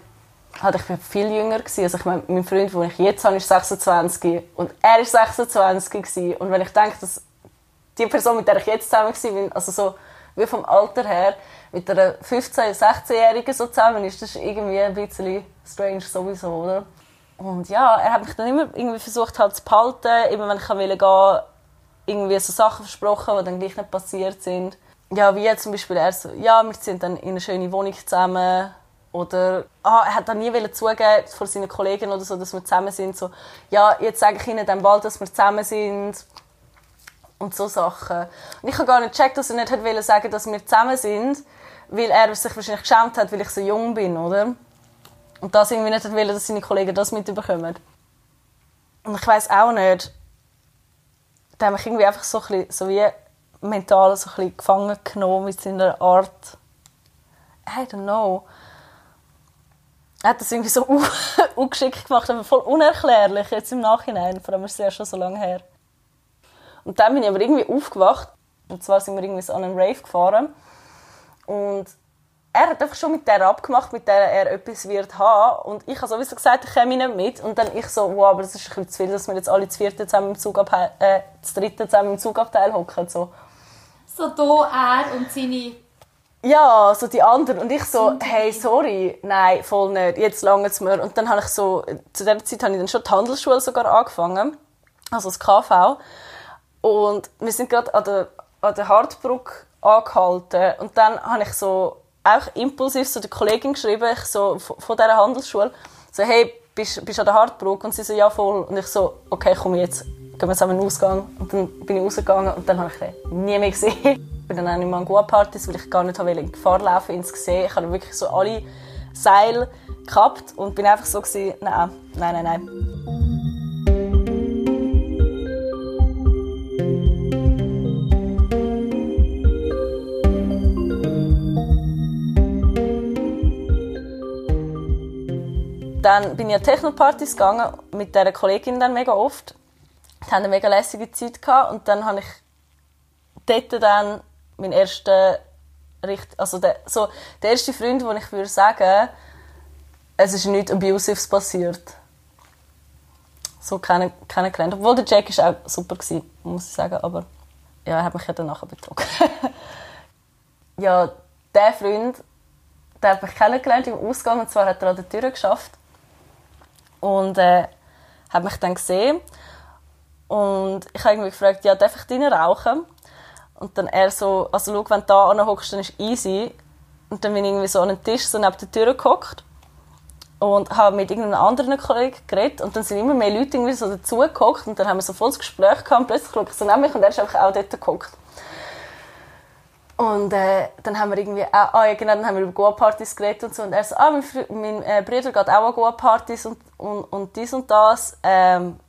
Speaker 2: halt, ich war viel jünger. Gewesen. Also ich meine, mein Freund, den ich jetzt habe, ist 26 und er ist 26 gewesen. Und wenn ich denke, dass die Person, mit der ich jetzt zusammen war, also so wie vom Alter her, mit einer 15-, 16-Jährigen so zusammen ist, das irgendwie ein bisschen strange sowieso, oder? Und ja, er hat mich dann immer irgendwie versucht halt zu behalten, immer wenn ich gehen wollte, irgendwie so Sachen versprochen, die dann gleich nicht passiert sind. Ja, wie zum Beispiel er so, ja, wir sind dann in einer schönen Wohnung zusammen, oder ah, er hat dann nie zugeben vor seinen Kollegen oder so, dass wir zusammen sind. So, ja, jetzt sage ich ihnen dann bald, dass wir zusammen sind. Und so Sachen. Und ich habe gar nicht gecheckt, dass er nicht wollte sagen, dass wir zusammen sind, weil er sich wahrscheinlich geschämt hat, weil ich so jung bin, oder? Und das irgendwie nicht wollte, dass seine Kollegen das mitbekommen. Und ich weiß auch nicht, der hat mich irgendwie einfach so, ein bisschen, so wie mental so ein bisschen gefangen genommen mit seiner Art. I don't know er hat das irgendwie so ungeschickt gemacht, aber voll unerklärlich jetzt im Nachhinein. Vor allem ist es ja schon so lange her. Und dann bin ich aber irgendwie aufgewacht. Und zwar sind wir irgendwie so an einen Rave gefahren. Und er hat einfach schon mit der abgemacht, mit der er etwas wird haben. Und ich habe sowieso gesagt, ich komme nicht mit. Und dann ich so, wow, aber das ist ein bisschen zu viel, dass wir jetzt alle zu vierten zusammen im Zugabteil, äh, zu dritten zusammen im Zugabteil hocken. So.
Speaker 1: so da er und seine
Speaker 2: ja, so die anderen. Und ich so, hey, sorry, nein, voll nicht, jetzt lange es mir. Und dann habe ich so, zu der Zeit habe ich dann schon die Handelsschule sogar angefangen, also das KV. Und wir sind gerade an der, an der Hartbrücke angehalten. Und dann habe ich so auch impulsiv so der Kollegin geschrieben, ich so, von dieser Handelsschule, so, hey, bist, du an der Hartbrücke? Und sie so, ja, voll. Und ich so, okay, komm jetzt, gehen wir zusammen in den Ausgang. Und dann bin ich rausgegangen und dann habe ich den nie mehr gesehen. bin dann auch nicht mehr an Goa-Partys, weil ich gar nicht in Gefahr laufen ins sehen. Ich habe wirklich so alle Seile gehabt und bin einfach so gewesen, nein, nein, nein, nein. Dann bin ich an Techno-Partys gegangen, mit dieser Kollegin dann mega oft. Die haben eine mega lässige Zeit gehabt und dann habe ich dort dann meinen ersten, also der, so, der erste Freund, wo ich würde sagen, es ist nichts Abusives passiert. So kennengelernt. Obwohl der Jack war auch super, gewesen, muss ich sagen, aber ja, er hat mich ja nachher betrogen. ja, der Freund, der hat mich kennengelernt im Ausgang und zwar hat er an der Tür geschafft und äh, hat mich dann gesehen und ich habe irgendwie gefragt, ja, darf ich drinnen rauchen? Und dann er so, also schau, wenn du da hockst, dann ist easy. Und dann bin ich irgendwie so an den Tisch so neben der Tür gehockt und habe mit irgendeinem anderen Kollegen geredet und dann sind immer mehr Leute irgendwie so dazugehockt und dann haben wir so volles Gespräch gehabt und plötzlich schaue ich so neben mich und er ist einfach auch dort gehockt. Und äh, dann haben wir irgendwie auch, ah, ja, genau, dann haben wir über Goa-Partys geredet und so. Und er so, ah, mein, mein äh, Bruder geht auch an Goa-Partys und, und, und dies und das. Ähm,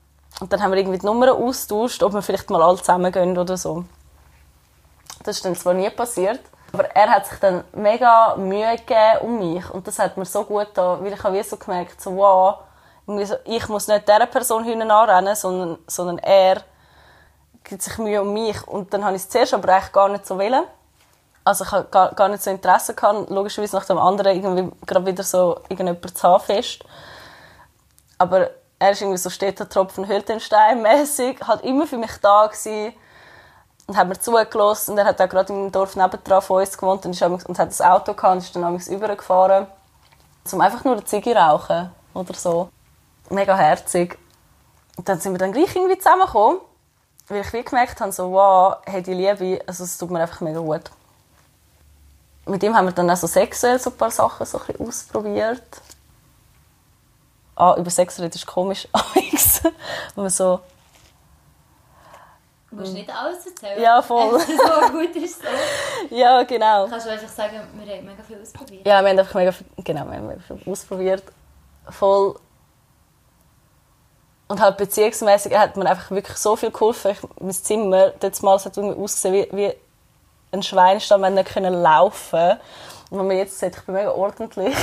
Speaker 2: und dann haben wir irgendwie die Nummern austauscht, ob wir vielleicht mal alle zusammen gehen oder so. Das ist dann zwar nie passiert, aber er hat sich dann mega Mühe gegeben um mich. Und das hat mir so gut getan, weil ich habe wie so gemerkt, so, wow, ich muss nicht dieser Person hinten anrennen, sondern, sondern er gibt sich Mühe um mich. Und dann habe ich es zuerst aber eigentlich gar nicht so wollen also ich hatte gar, gar nicht so Interesse gehabt, logischerweise nach dem anderen irgendwie gerade wieder so irgendjemand zu haben fest. Aber er ist irgendwie so steter Tropfen Hültenstein mäßig, hat immer für mich da gewesen und hat mir zugelassen und er hat auch gerade im Dorf nebendran von uns gewohnt und, ist und hat ein Auto gehabt und ist dann amigs übergefahren, um einfach nur eine Ziege rauchen oder so. Mega herzig. Und dann sind wir dann gleich irgendwie zusammengekommen, weil ich wie gemerkt habe, so, wow, hey, die Liebe, also es tut mir einfach mega gut mit ihm haben wir dann auch so sexuell so ein paar Sachen so ein ausprobiert. Ah, über Sex reden ist komisch. Wo man so...
Speaker 1: Du musst nicht alles erzählen.
Speaker 2: Ja, voll.
Speaker 1: so gut ist so.
Speaker 2: Ja, genau.
Speaker 1: Kannst du einfach sagen, wir haben mega viel ausprobiert?
Speaker 2: Ja, wir haben einfach mega viel, genau, wir haben mega viel ausprobiert. Voll... Und halt beziehungsmäßig hat mir einfach wirklich so viel geholfen. Ich, mein Zimmer, das Mal, hat irgendwie ausgesehen wie, wie ein Schweinstall, wir nicht können laufen. Und wenn man jetzt sieht, ich bin mega ordentlich.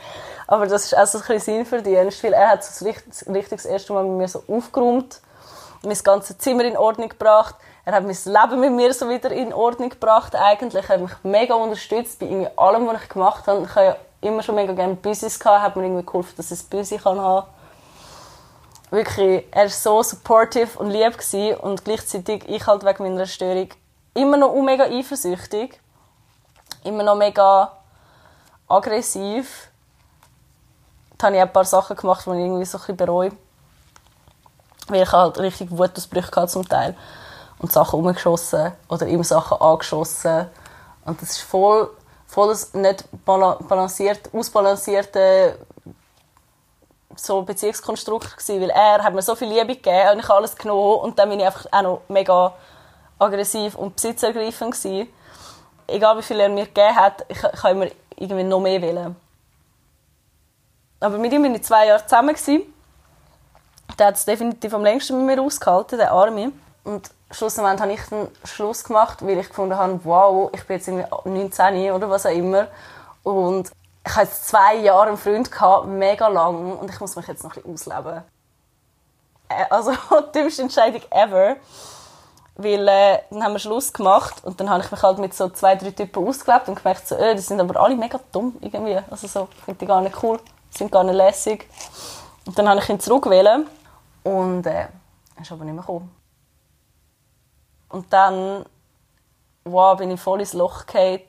Speaker 2: Aber das ist auch so ein bisschen Sinnverdienst, weil er hat so richtig, richtig das erste Mal mit mir so aufgeräumt, mein ganzes Zimmer in Ordnung gebracht. Er hat mein Leben mit mir so wieder in Ordnung gebracht eigentlich. Er hat mich mega unterstützt bei irgendwie allem, was ich gemacht habe. Ich habe ja immer schon mega gerne Büsis gehabt, hat mir irgendwie geholfen, dass ich ein Büsi kann haben. Wirklich, er war so supportive und lieb gewesen und gleichzeitig ich halt wegen meiner Störung immer noch mega eifersüchtig, immer noch mega aggressiv. Da habe ich ein paar Sachen gemacht, die ich irgendwie so ein bisschen bereue. Weil ich halt richtig Wutausbrüche hatte zum Teil. Und Sachen umgeschossen oder ihm Sachen angeschossen. Und das ist voll, voll das nicht balanciert, ausbalancierte so Beziehungskonstrukt gewesen, weil er hat mir so viel Liebe gegeben und ich habe alles genommen und dann bin ich einfach auch noch mega aggressiv und besitzergreifend gewesen. Egal wie viel er mir gegeben hat, ich, ich habe immer irgendwie noch mehr wollen. Aber mit ihm war ich zwei Jahre zusammen. Gewesen. Der hat es definitiv am längsten mit mir ausgehalten, der Arme. Und schlussendlich habe ich dann Schluss gemacht, weil ich gefunden habe, wow, ich bin jetzt irgendwie 19 oder was auch immer. Und ich hatte jetzt zwei Jahre einen Freund, gehabt, mega lang, und ich muss mich jetzt noch ein bisschen ausleben. Äh, also, die dümmste Entscheidung ever. Weil äh, dann haben wir Schluss gemacht und dann habe ich mich halt mit so zwei, drei Typen ausgelebt und gemerkt, so, äh, die sind aber alle mega dumm irgendwie. Also so, finde die gar nicht cool, sind gar nicht lässig. Und dann habe ich ihn zurückgewählt und äh, er ist aber nicht mehr gekommen. Und dann wow, bin ich voll ins Loch gefallen,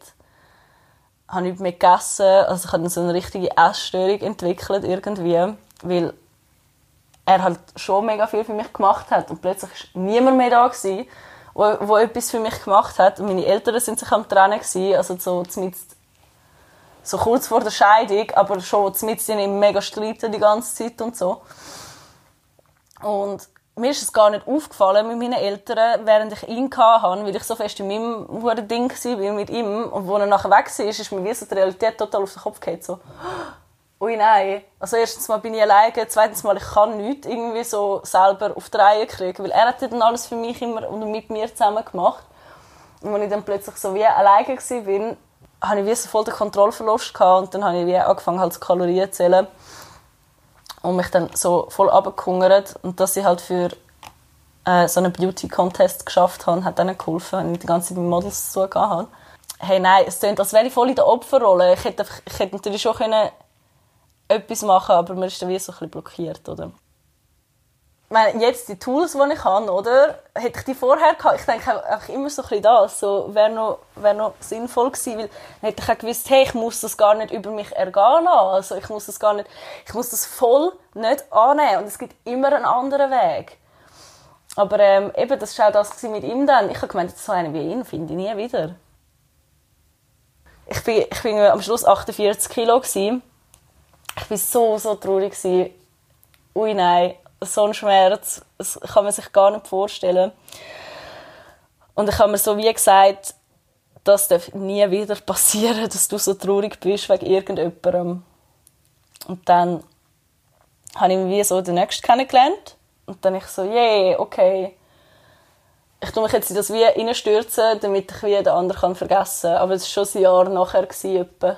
Speaker 2: habe nicht mehr gegessen, also ich habe so eine richtige Essstörung entwickelt irgendwie, weil er halt schon mega viel für mich gemacht hat und plötzlich war niemand mehr da gewesen, wo, wo etwas für mich gemacht hat und meine Eltern sind sich am Trennen gewesen, also so so kurz vor der Scheidung, aber schon mit sind mega streiten die ganze Zeit und so. Und mir ist es gar nicht aufgefallen mit meinen Eltern, während ich ihn hatte, weil ich so fest in meinem Ding war mit ihm. Und als er nachher weg war, ist mir wie so die Realität total auf den Kopf gefallen. So, ui nein. Also erstens mal bin ich alleine, zweitens mal, ich kann nichts irgendwie so selber auf die Reihe kriegen, weil er hat dann alles für mich immer und mit mir zusammen gemacht. Und als ich dann plötzlich so wie alleine war, hatte ich wie so voll den Kontrollverlust und dann habe ich wie angefangen halt Kalorien zu zählen und mich dann so voll abgehungert und dass ich halt für äh, so einen Beauty-Contest geschafft habe, hat dann geholfen, wenn ich die ganze Zeit mit Models zu hatte. Hey, nein, es klingt, als wäre ich voll in der Opferrolle. Ich hätte, ich hätte natürlich schon können etwas machen aber man ist dann wie so ein bisschen blockiert, oder? meine, jetzt die Tools, die ich habe, oder? Hätte ich die vorher gehabt? Ich denke einfach immer so ein bisschen das. So, wäre noch, wär noch sinnvoll gewesen, weil dann hätte ich auch gewusst, hey, ich muss das gar nicht über mich ergehen lassen. Also, ich muss das gar nicht, ich muss das voll nicht annehmen. Und es gibt immer einen anderen Weg. Aber, ähm, eben, das war auch das mit ihm dann. Ich habe gemeint, so einen wie ihn finde ich nie wieder. Ich bin, ich bin am Schluss 48 Kilo gewesen. Ich war so, so traurig gewesen. Ui, nein so ein Schmerz, das kann man sich gar nicht vorstellen. Und ich habe mir so wie gesagt, das darf nie wieder passieren, dass du so traurig bist wegen irgendjemandem. Und dann habe ich wie so den Nächsten kennengelernt. Und dann ich so, yeah, okay. Ich tue mich jetzt in das wie reinstürzen, damit ich wie den anderen vergessen kann. Aber es war schon ein Jahr nachher. Etwa.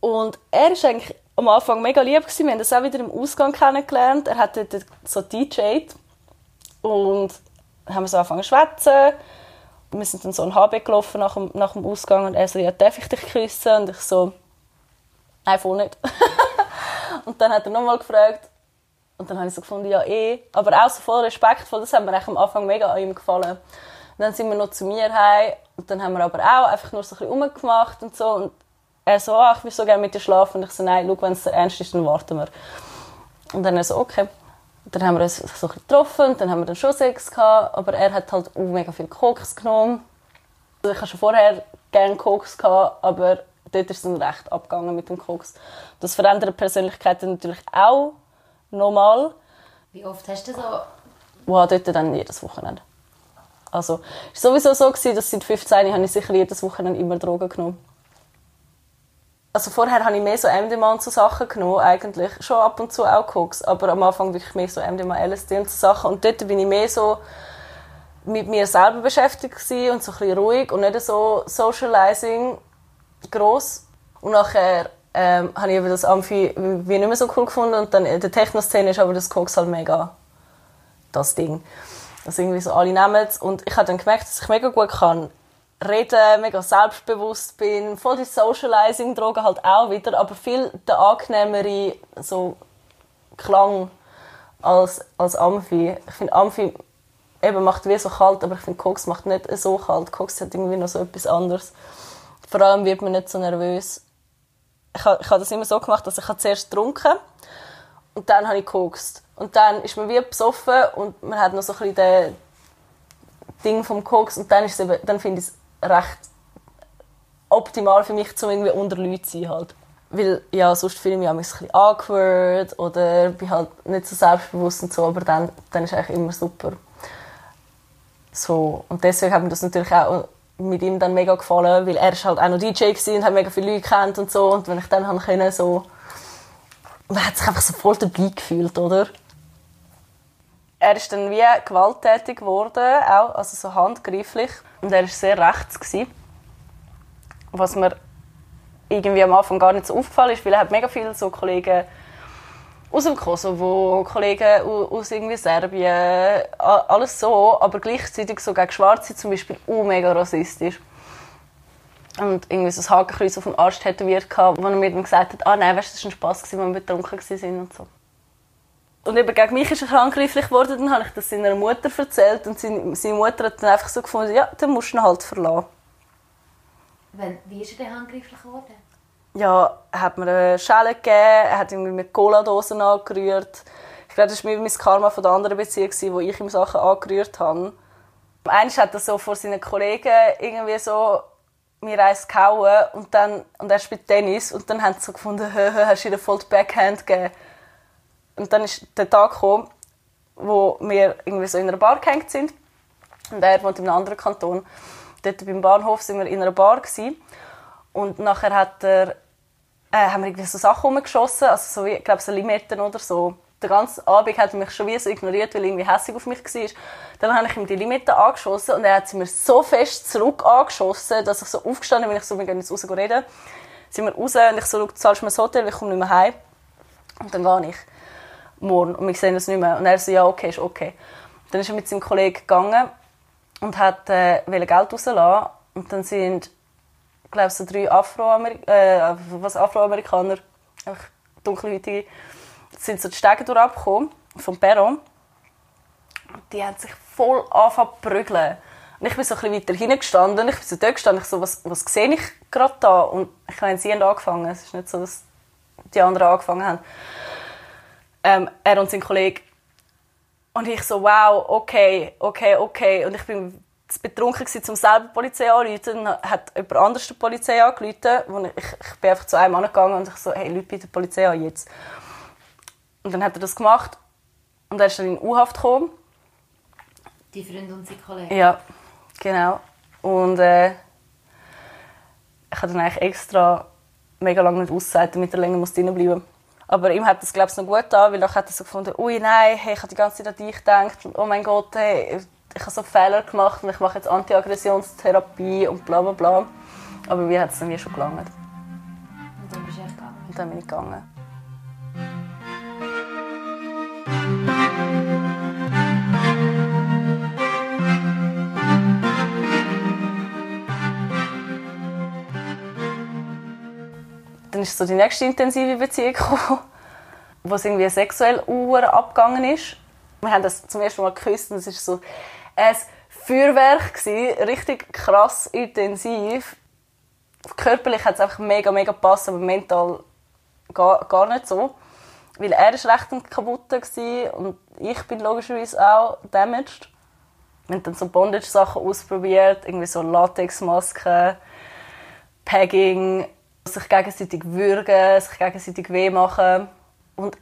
Speaker 2: Und er ist eigentlich am Anfang mega lieb gewesen. Wir haben das auch wieder im Ausgang kennengelernt. Er hat dort so DJed und haben wir so angefangen zu schwätzen. Wir sind dann so ein HB gelaufen nach dem, nach dem Ausgang und er so, ja, darf ich dich küssen? Und ich so, voll nicht. und dann hat er nochmal gefragt und dann habe ich so gefunden, ja, eh. Aber auch so voll respektvoll, das hat mir am Anfang mega an ihm gefallen. Und dann sind wir noch zu mir heim und dann haben wir aber auch einfach nur so ein bisschen rumgemacht und so. Und er so, ach, ich will so gerne mit dir schlafen. Und ich so, nein, schau, wenn es ernst ist, dann warten wir. Und dann er so, okay. dann haben wir uns so ein getroffen und dann haben wir dann schon Sex gehabt, aber er hat halt auch mega viel Koks genommen. Also ich hatte schon vorher gerne Koks gehabt, aber dort ist es dann recht abgegangen mit dem Koks. Das verändert die Persönlichkeit natürlich auch nochmal.
Speaker 1: Wie oft hast du so?
Speaker 2: Wow, dort dann jedes Wochenende. Also, es war sowieso so, gewesen, dass seit 15 habe ich sicher jedes Wochenende immer Drogen genommen also vorher habe ich mehr so MDMA und so Sachen genommen, eigentlich. Schon ab und zu auch Koks, aber am Anfang wirklich mehr so MDMA, LSD und so Sachen. Und dort bin ich mehr so mit mir selber beschäftigt und so ein bisschen ruhig und nicht so Socializing gross. Und nachher ähm, habe ich das Amphi wie nicht mehr so cool gefunden und dann in der Techno-Szene ist aber das Koks halt mega das Ding. Dass irgendwie so alle nehmen und ich habe dann gemerkt, dass ich mega gut kann reden, mega selbstbewusst bin, voll die Socializing-Drogen halt auch wieder, aber viel der angenehmere so Klang als, als Amphi. Ich finde Amphi eben macht wie so kalt, aber ich finde Koks macht nicht so kalt. Koks hat irgendwie noch so etwas anderes. Vor allem wird man nicht so nervös. Ich habe, ich habe das immer so gemacht, dass ich zuerst getrunken und dann habe ich gekokst. Und dann ist man wie besoffen und man hat noch so ein bisschen den Ding vom Koks und dann, dann finde ich es recht optimal für mich, um irgendwie unter Leuten zu sein. Halt. Weil, ja, sonst fühle ich mich ein bisschen awkward oder bin halt nicht so selbstbewusst und so, aber dann, dann ist es eigentlich immer super. So, und deswegen hat mir das natürlich auch mit ihm dann mega gefallen, weil er ist halt auch noch DJ und hat mega viele Leute kennt und so und wenn ich dann haben so man hat sich einfach so voll dabei gefühlt, oder? Er ist dann wie gewalttätig geworden, auch, also so handgreiflich. Und er war sehr rechts. Gewesen. Was mir irgendwie am Anfang gar nicht so aufgefallen ist, weil er hat mega viele so Kollegen aus dem Kosovo, Kollegen aus irgendwie Serbien, alles so, aber gleichzeitig so gegen Schwarze zum Beispiel auch mega rassistisch. Und irgendwie so ein Hakenkreuz auf dem Arsch tätowiert, wo er mir dann gesagt hat, ah nein, weißt, das war ein Spass, als wir betrunken waren und so. Und eben gegen mich ist er handgreiflich geworden, dann habe ich das seiner Mutter erzählt und seine, seine Mutter hat dann einfach so gefunden, ja, dann musst du ihn halt verlassen.
Speaker 1: Wenn, wie ist er denn handgreiflich geworden?
Speaker 2: Ja, er hat mir eine Schelle gegeben, er hat irgendwie mit Cola-Dosen angerührt. Ich glaube, das war mein Karma von der anderen Beziehung, wo ich ihm Sachen angerührt habe. Einmal hat er so vor seinen Kollegen irgendwie so mir eins gehauen und, dann, und er spielt Tennis und dann haben sie so gefunden, hast du ihm voll die Backhand gegeben. Und dann ist der Tag gekommen, wo wir irgendwie so in einer Bar gehängt sind. Und er wohnt in einem anderen Kanton. Dort beim Bahnhof sind wir in einer Bar gewesen. Und nachher hat er, äh, haben wir irgendwie so Sachen rumgeschossen, also so, ich glaube so Limetten oder so. Den ganzen Abend hat er mich schon wie so ignoriert, weil er irgendwie hässlich auf mich war. Dann habe ich ihm die Limetten angeschossen und er hat sie mir so fest zurück angeschossen, dass ich so aufgestanden bin, ich so, wir gehen jetzt raus reden. Sind wir raus und ich so, du zahlst mir das Hotel, ich komme nicht mehr heim. Und dann gehe ich morgen und wir sehen uns nicht mehr. Und er so, ja, okay, ist okay. Dann ist er mit seinem Kollegen gegangen und hat äh, Geld rauslassen. Und dann sind, glaube so drei Afroamerikaner, äh, was Afroamerikaner, einfach dunkelhäutige, sind so die Stege durchgekommen, vom Perron. Die haben sich voll angefangen zu prügeln. Und ich bin so ein bisschen weiter hingestanden. Ich bin so dort gestanden. Ich so, was, was sehe ich gerade da? Und ich meine, sie haben angefangen. Es ist nicht so, dass die anderen angefangen haben. Ähm, er und sein Kollege. Und ich so, wow, okay, okay, okay. Und ich bin zu betrunken gewesen, um selber die Polizei anzurufen. Dann hat jemand anderes die Polizei angerufen. Ich, ich bin einfach zu einem Mann gegangen und ich so, hey, Leute, bitte die Polizei an jetzt. Und dann hat er das gemacht. Und er ist dann in U-Haft gekommen.
Speaker 1: Die Freunde und seine Kollegen?
Speaker 2: Ja, genau. Und äh, ich habe dann eigentlich extra mega lange nicht ausgesagt, damit er länger drin bleiben muss. Aber ihm hat das, glaube ich, noch gut getan, weil er hat er so gefunden, ui, nein, hey, ich habe die ganze Zeit an dich gedacht und oh mein Gott, hey, ich habe so Fehler gemacht und ich mache jetzt Antiaggressionstherapie und bla bla bla. Aber mir hat es wie schon gelangt.
Speaker 1: Und dann bist du echt gegangen?
Speaker 2: Und dann bin ich gegangen. Dann ist so die nächste intensive Beziehung gekommen, wo es irgendwie sexuell uhr abgegangen ist. Wir haben das zum ersten Mal geküsst und es ist so ein Feuerwerk gewesen, richtig krass intensiv. Körperlich hat es einfach mega mega gepasst, aber mental gar, gar nicht so, weil er ist recht kaputt war und ich bin logischerweise auch damaged. Wir haben dann so Bondage-Sachen ausprobiert, irgendwie so Latexmasken, Pegging, sich gegenseitig würgen, sich gegenseitig weh machen. Und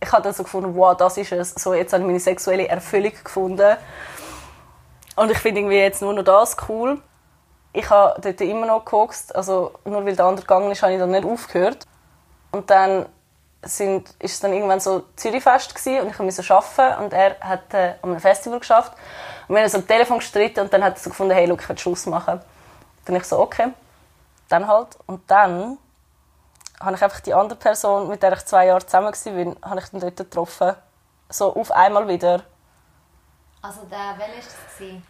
Speaker 2: ich habe dann so gefunden, wow, das ist es. So, jetzt habe ich meine sexuelle Erfüllung gefunden. Und ich finde irgendwie jetzt nur noch das cool. Ich habe dort immer noch geguckt, also nur weil der andere gegangen ist, habe ich dann nicht aufgehört. Und dann sind, ist es dann irgendwann so Zürichfest gewesen, und ich musste arbeiten und er hat äh, an einem Festival geschafft. Und wir haben so am Telefon gestritten und dann hat er so gefunden, hey, look, ich will Schluss machen. Dann ich so, okay, dann halt. Und dann habe ich einfach die andere Person, mit der ich zwei Jahre zusammen war, habe ich dann dort getroffen. So auf einmal wieder.
Speaker 1: Also der, welcher war das?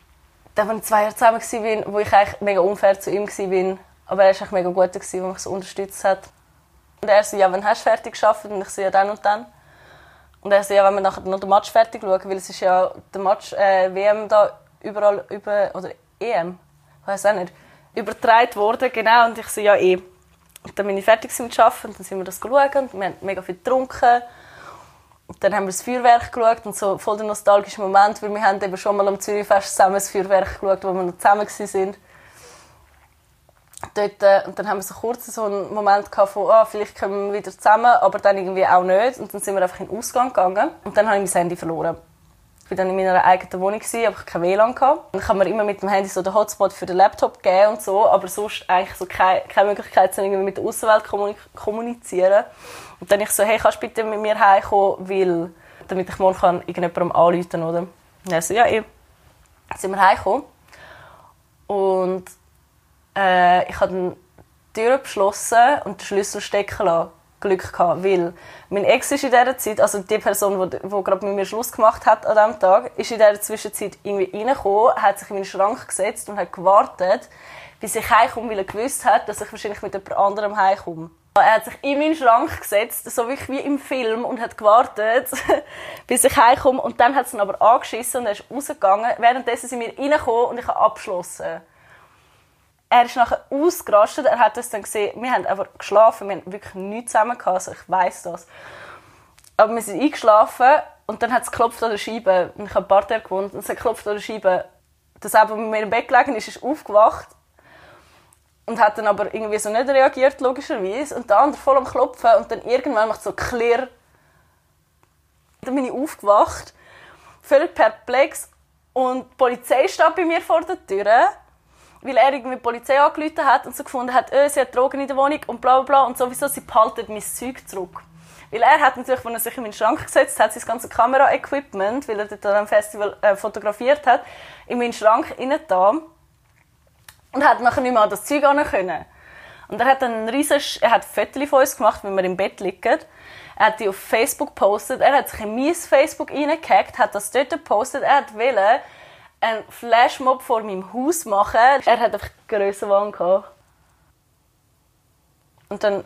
Speaker 2: Dann, als ich zwei Jahre zusammen war, wo ich eigentlich mega unfair zu ihm war. Aber er war mega gut, der mich so unterstützt hat. Und er so, ja, wann hast du fertig geschafft? Und ich so, ja, dann und dann. Und er so, ja, wenn wir nachher noch den Match fertig schauen, weil es ist ja der Match äh, WM da überall über, oder EM, ich weiß auch nicht, übertragen worden, genau. Und ich so, ja, eh. Und dann bin ich fertig mit Arbeiten und dann sind wir das geschaut und wir haben mega viel getrunken. Und dann haben wir das Feuerwerk geschaut und so voll der nostalgische Moment, weil wir haben eben schon mal am Zürichfest zusammen das Feuerwerk geschaut, wo wir noch zusammen waren. Dort, äh, und dann haben wir so kurz so einen Moment gehabt von, oh, vielleicht kommen wir wieder zusammen, aber dann irgendwie auch nicht. Und dann sind wir einfach in den Ausgang gegangen und dann habe ich mein Handy verloren. Ich war dann in meiner eigenen Wohnung, aber ich kein WLAN. Gehabt. Ich habe mir immer mit dem Handy so den Hotspot für den Laptop gegeben und so, aber sonst eigentlich so keine, keine Möglichkeit, irgendwie mit der Außenwelt zu kommunizieren. Und dann ich so, hey, kannst du bitte mit mir heimkommen, weil, damit ich morgen kann irgendjemandem anrufen kann, oder? Und er so, ja, eh. Dann sind wir heimgekommen. Und äh, ich habe dann die Tür geschlossen und den Schlüssel stecken lassen. Glück gehabt, weil mein Ex ist in dieser Zeit, also die Person, die, gerade mit mir Schluss gemacht hat an diesem Tag, ist in dieser Zwischenzeit irgendwie reingekommen, hat sich in meinen Schrank gesetzt und hat gewartet, bis ich heimkomme, weil er gewusst hat, dass ich wahrscheinlich mit jemand anderem heimkomme. Er hat sich in meinen Schrank gesetzt, so wie im Film, und hat gewartet, bis ich heimkomme. Und dann hat es ihn aber angeschissen und er ist rausgegangen. Währenddessen sind wir reingekommen und ich habe abgeschlossen er ist nachher ausgerastet. Er hat es dann gesehen. Wir haben einfach geschlafen. Wir haben wirklich nichts zusammen gehabt. Also ich weiß das. Aber wir sind eingeschlafen und dann hat es geklopft an der Scheibe. Und ich habe Tage gewohnt und es hat geklopft an der Scheibe. Das eben, mit mir im Bett gelegen ist, ist aufgewacht und hat dann aber irgendwie so nicht reagiert, logischerweise. Und der andere voll am Klopfen und dann irgendwann macht so clear. Dann bin ich aufgewacht völlig perplex. Und die Polizei steht bei mir vor der Tür, weil er irgendwie die Polizei angerufen hat und so gefunden hat, oh, sie hat Drogen in der Wohnung und bla bla bla und sowieso, sie behalten mein Zeug zurück. Weil er hat natürlich, als er sich in meinen Schrank gesetzt hat, sein ganzes Kamera-Equipment, weil er dort am Festival äh, fotografiert hat, in meinen Schrank rein und hat nachher nicht mehr an das Zeug können. Und er hat dann einen riesen, er hat Fotos von uns gemacht, wenn wir im Bett liegen. Er hat die auf Facebook gepostet. Er hat sich in mein Facebook reingehackt, hat das dort gepostet. Er hat wollen einen Flashmob vor meinem Haus machen. Er hat einfach Grössenwahn gehabt. Und dann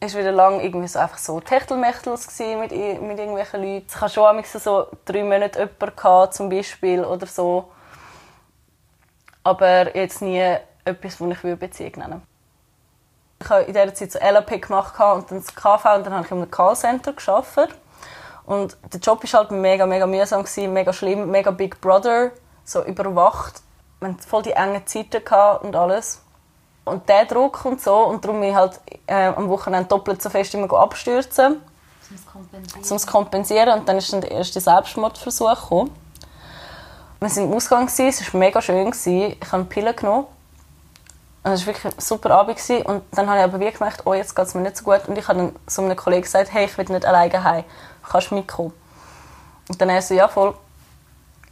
Speaker 2: war wieder lang irgendwie so einfach so Techtelmechtels mit, mit irgendwelchen Leuten. Ich hatte schon so drei Monate jemanden gehabt, zum Beispiel, oder so. Aber jetzt nie etwas, das ich Beziehung nennen würde. Ich habe in dieser Zeit so LAP gemacht und dann das KV und dann habe ich in einem Callcenter gearbeitet. Und der Job war halt mega, mega mühsam, gewesen, mega schlimm, mega Big Brother, so überwacht. Wir hatten voll die engen Zeiten und alles. Und der Druck und so, und darum bin ich halt äh, am Wochenende doppelt so fest immer abstürzen. Um es kompensieren. Um es kompensieren. Und dann ist dann der erste Selbstmordversuch gekommen. Wir waren im Ausgang, es war mega schön. Ich habe Pillen genommen und es war wirklich ein super Abend. Und dann habe ich aber wie gemerkt, oh, jetzt geht es mir nicht so gut. Und ich habe dann zu einem Kollegen gesagt, hey, ich will nicht alleine heim. Kannst du mitkommen? Und dann er so, ja, voll.